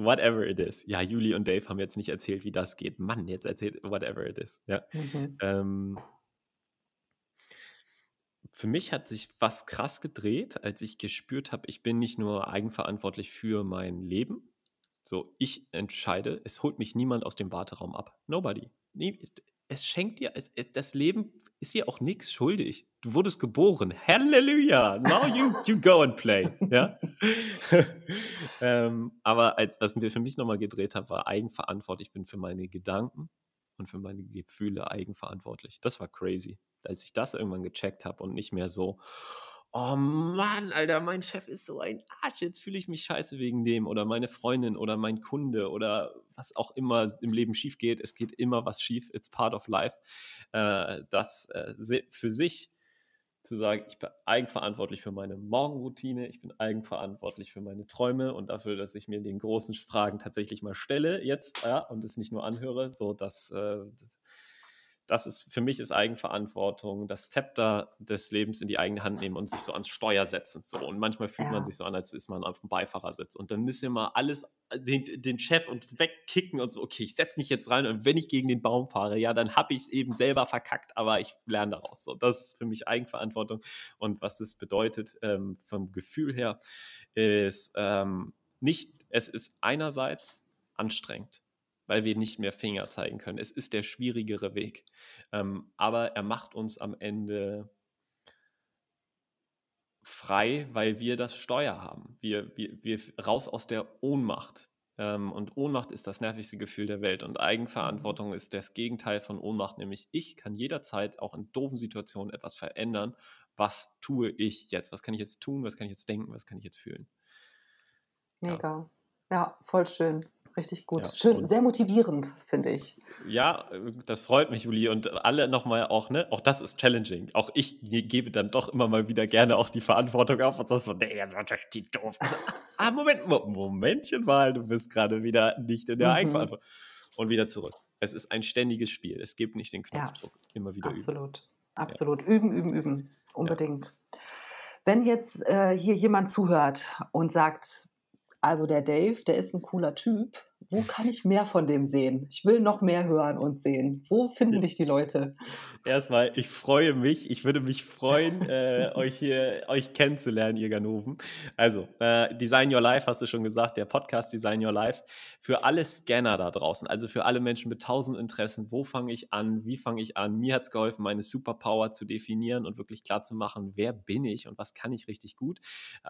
Whatever it is. Ja, Juli und Dave haben jetzt nicht erzählt, wie das geht. Mann, jetzt erzählt whatever it is. Ja. Mhm. Ähm, für mich hat sich was krass gedreht, als ich gespürt habe, ich bin nicht nur eigenverantwortlich für mein Leben. So, ich entscheide, es holt mich niemand aus dem Warteraum ab. Nobody. Es schenkt dir, es, das Leben ist dir auch nichts schuldig. Du wurdest geboren. Halleluja. Now you, you go and play. Ja? ähm, aber als, was mir für mich nochmal gedreht hat, war eigenverantwortlich. Ich bin für meine Gedanken und für meine Gefühle eigenverantwortlich. Das war crazy als ich das irgendwann gecheckt habe und nicht mehr so, oh Mann, Alter, mein Chef ist so ein Arsch, jetzt fühle ich mich scheiße wegen dem oder meine Freundin oder mein Kunde oder was auch immer im Leben schief geht. Es geht immer was schief, it's part of life. Äh, das äh, für sich zu sagen, ich bin eigenverantwortlich für meine Morgenroutine, ich bin eigenverantwortlich für meine Träume und dafür, dass ich mir den großen Fragen tatsächlich mal stelle jetzt ja, und es nicht nur anhöre, so dass, äh, das, das ist für mich ist Eigenverantwortung, das Zepter des Lebens in die eigene Hand nehmen und sich so ans Steuer setzen. So. Und manchmal fühlt ja. man sich so an, als ist man auf dem Beifahrersitz. Und dann müssen wir mal alles, äh, den, den Chef und wegkicken und so, okay, ich setze mich jetzt rein und wenn ich gegen den Baum fahre, ja, dann habe ich es eben selber verkackt, aber ich lerne daraus. So, das ist für mich Eigenverantwortung. Und was es bedeutet ähm, vom Gefühl her, ist ähm, nicht, es ist einerseits anstrengend weil wir nicht mehr Finger zeigen können. Es ist der schwierigere Weg. Ähm, aber er macht uns am Ende frei, weil wir das Steuer haben. Wir, wir, wir raus aus der Ohnmacht. Ähm, und Ohnmacht ist das nervigste Gefühl der Welt. Und Eigenverantwortung ist das Gegenteil von Ohnmacht, nämlich ich kann jederzeit auch in doofen Situationen etwas verändern. Was tue ich jetzt? Was kann ich jetzt tun? Was kann ich jetzt denken? Was kann ich jetzt fühlen? Mega. Ja, ja voll schön. Richtig gut. Ja, Schön, sehr motivierend, finde ich. Ja, das freut mich, Juli. Und alle nochmal auch, ne? Auch das ist challenging. Auch ich gebe dann doch immer mal wieder gerne auch die Verantwortung auf und sagst so, nee, jetzt war die doof. Also, ah, Moment, Momentchen mal, du bist gerade wieder nicht in der mhm. Eigenverantwortung. Und wieder zurück. Es ist ein ständiges Spiel. Es gibt nicht den Knopfdruck. Ja, immer wieder absolut. üben. Absolut. Absolut. Ja. Üben, üben, üben. Unbedingt. Wenn jetzt äh, hier jemand zuhört und sagt, also der Dave, der ist ein cooler Typ. Wo kann ich mehr von dem sehen? Ich will noch mehr hören und sehen. Wo finden dich die Leute? Erstmal, ich freue mich. Ich würde mich freuen, äh, euch hier euch kennenzulernen, ihr Ganoven. Also, äh, Design Your Life hast du schon gesagt, der Podcast Design Your Life. Für alle Scanner da draußen, also für alle Menschen mit tausend Interessen, wo fange ich an? Wie fange ich an? Mir hat es geholfen, meine Superpower zu definieren und wirklich klar zu machen, wer bin ich und was kann ich richtig gut.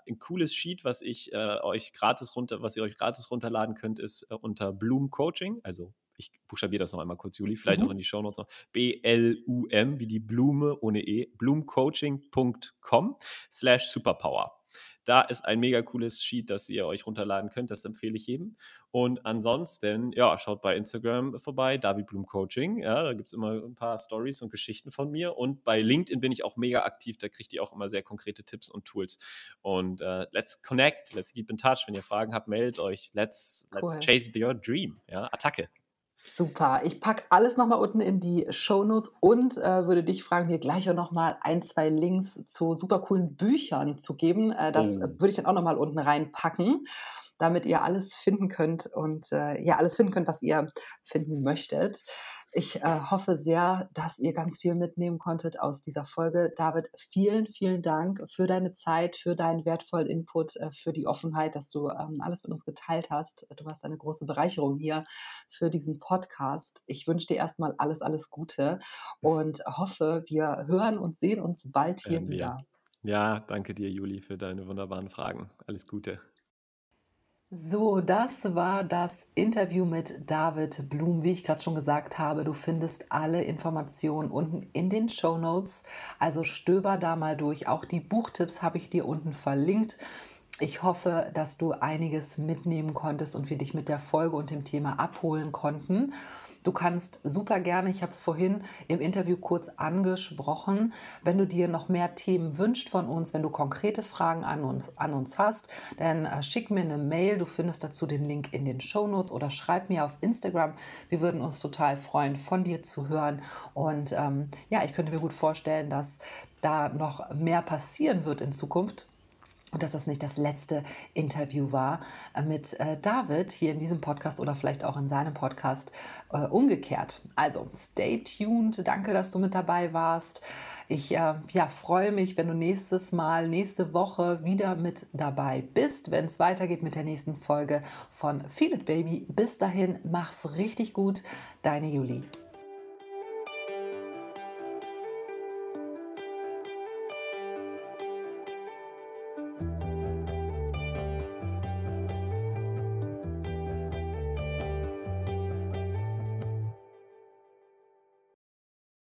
Ein cooles Sheet, was ich äh, euch gratis runter, was ihr euch gratis runterladen könnt, ist äh, unter Bloom Coaching, also ich buchstabiere das noch einmal kurz, Juli, vielleicht mhm. auch in die Show Notes noch. B-L-U-M, wie die Blume ohne E, bloomcoaching.com slash superpower. Da ist ein mega cooles Sheet, das ihr euch runterladen könnt. Das empfehle ich jedem. Und ansonsten, ja, schaut bei Instagram vorbei, David Bloom Coaching. Ja, da gibt es immer ein paar Stories und Geschichten von mir. Und bei LinkedIn bin ich auch mega aktiv. Da kriegt ihr auch immer sehr konkrete Tipps und Tools. Und uh, let's connect, let's keep in touch. Wenn ihr Fragen habt, meldet euch. Let's, let's chase your dream. Ja, Attacke. Super. Ich packe alles nochmal unten in die Show Notes und äh, würde dich fragen, mir gleich auch nochmal ein, zwei Links zu super coolen Büchern zu geben. Äh, das oh. würde ich dann auch nochmal unten reinpacken, damit ihr alles finden könnt und äh, ja, alles finden könnt, was ihr finden möchtet. Ich äh, hoffe sehr, dass ihr ganz viel mitnehmen konntet aus dieser Folge. David, vielen, vielen Dank für deine Zeit, für deinen wertvollen Input, äh, für die Offenheit, dass du ähm, alles mit uns geteilt hast. Du warst eine große Bereicherung hier für diesen Podcast. Ich wünsche dir erstmal alles, alles Gute und hoffe, wir hören und sehen uns bald hier ähm, wieder. Ja. ja, danke dir, Juli, für deine wunderbaren Fragen. Alles Gute. So, das war das Interview mit David Blum. Wie ich gerade schon gesagt habe, du findest alle Informationen unten in den Show Notes. Also stöber da mal durch. Auch die Buchtipps habe ich dir unten verlinkt. Ich hoffe, dass du einiges mitnehmen konntest und wir dich mit der Folge und dem Thema abholen konnten. Du kannst super gerne, ich habe es vorhin im Interview kurz angesprochen, wenn du dir noch mehr Themen wünscht von uns, wenn du konkrete Fragen an uns, an uns hast, dann äh, schick mir eine Mail. Du findest dazu den Link in den Show Notes oder schreib mir auf Instagram. Wir würden uns total freuen, von dir zu hören. Und ähm, ja, ich könnte mir gut vorstellen, dass da noch mehr passieren wird in Zukunft und dass das nicht das letzte Interview war äh, mit äh, David hier in diesem Podcast oder vielleicht auch in seinem Podcast äh, umgekehrt. Also stay tuned. Danke, dass du mit dabei warst. Ich äh, ja, freue mich, wenn du nächstes Mal, nächste Woche wieder mit dabei bist, wenn es weitergeht mit der nächsten Folge von Feel It Baby. Bis dahin, mach's richtig gut. Deine Julie.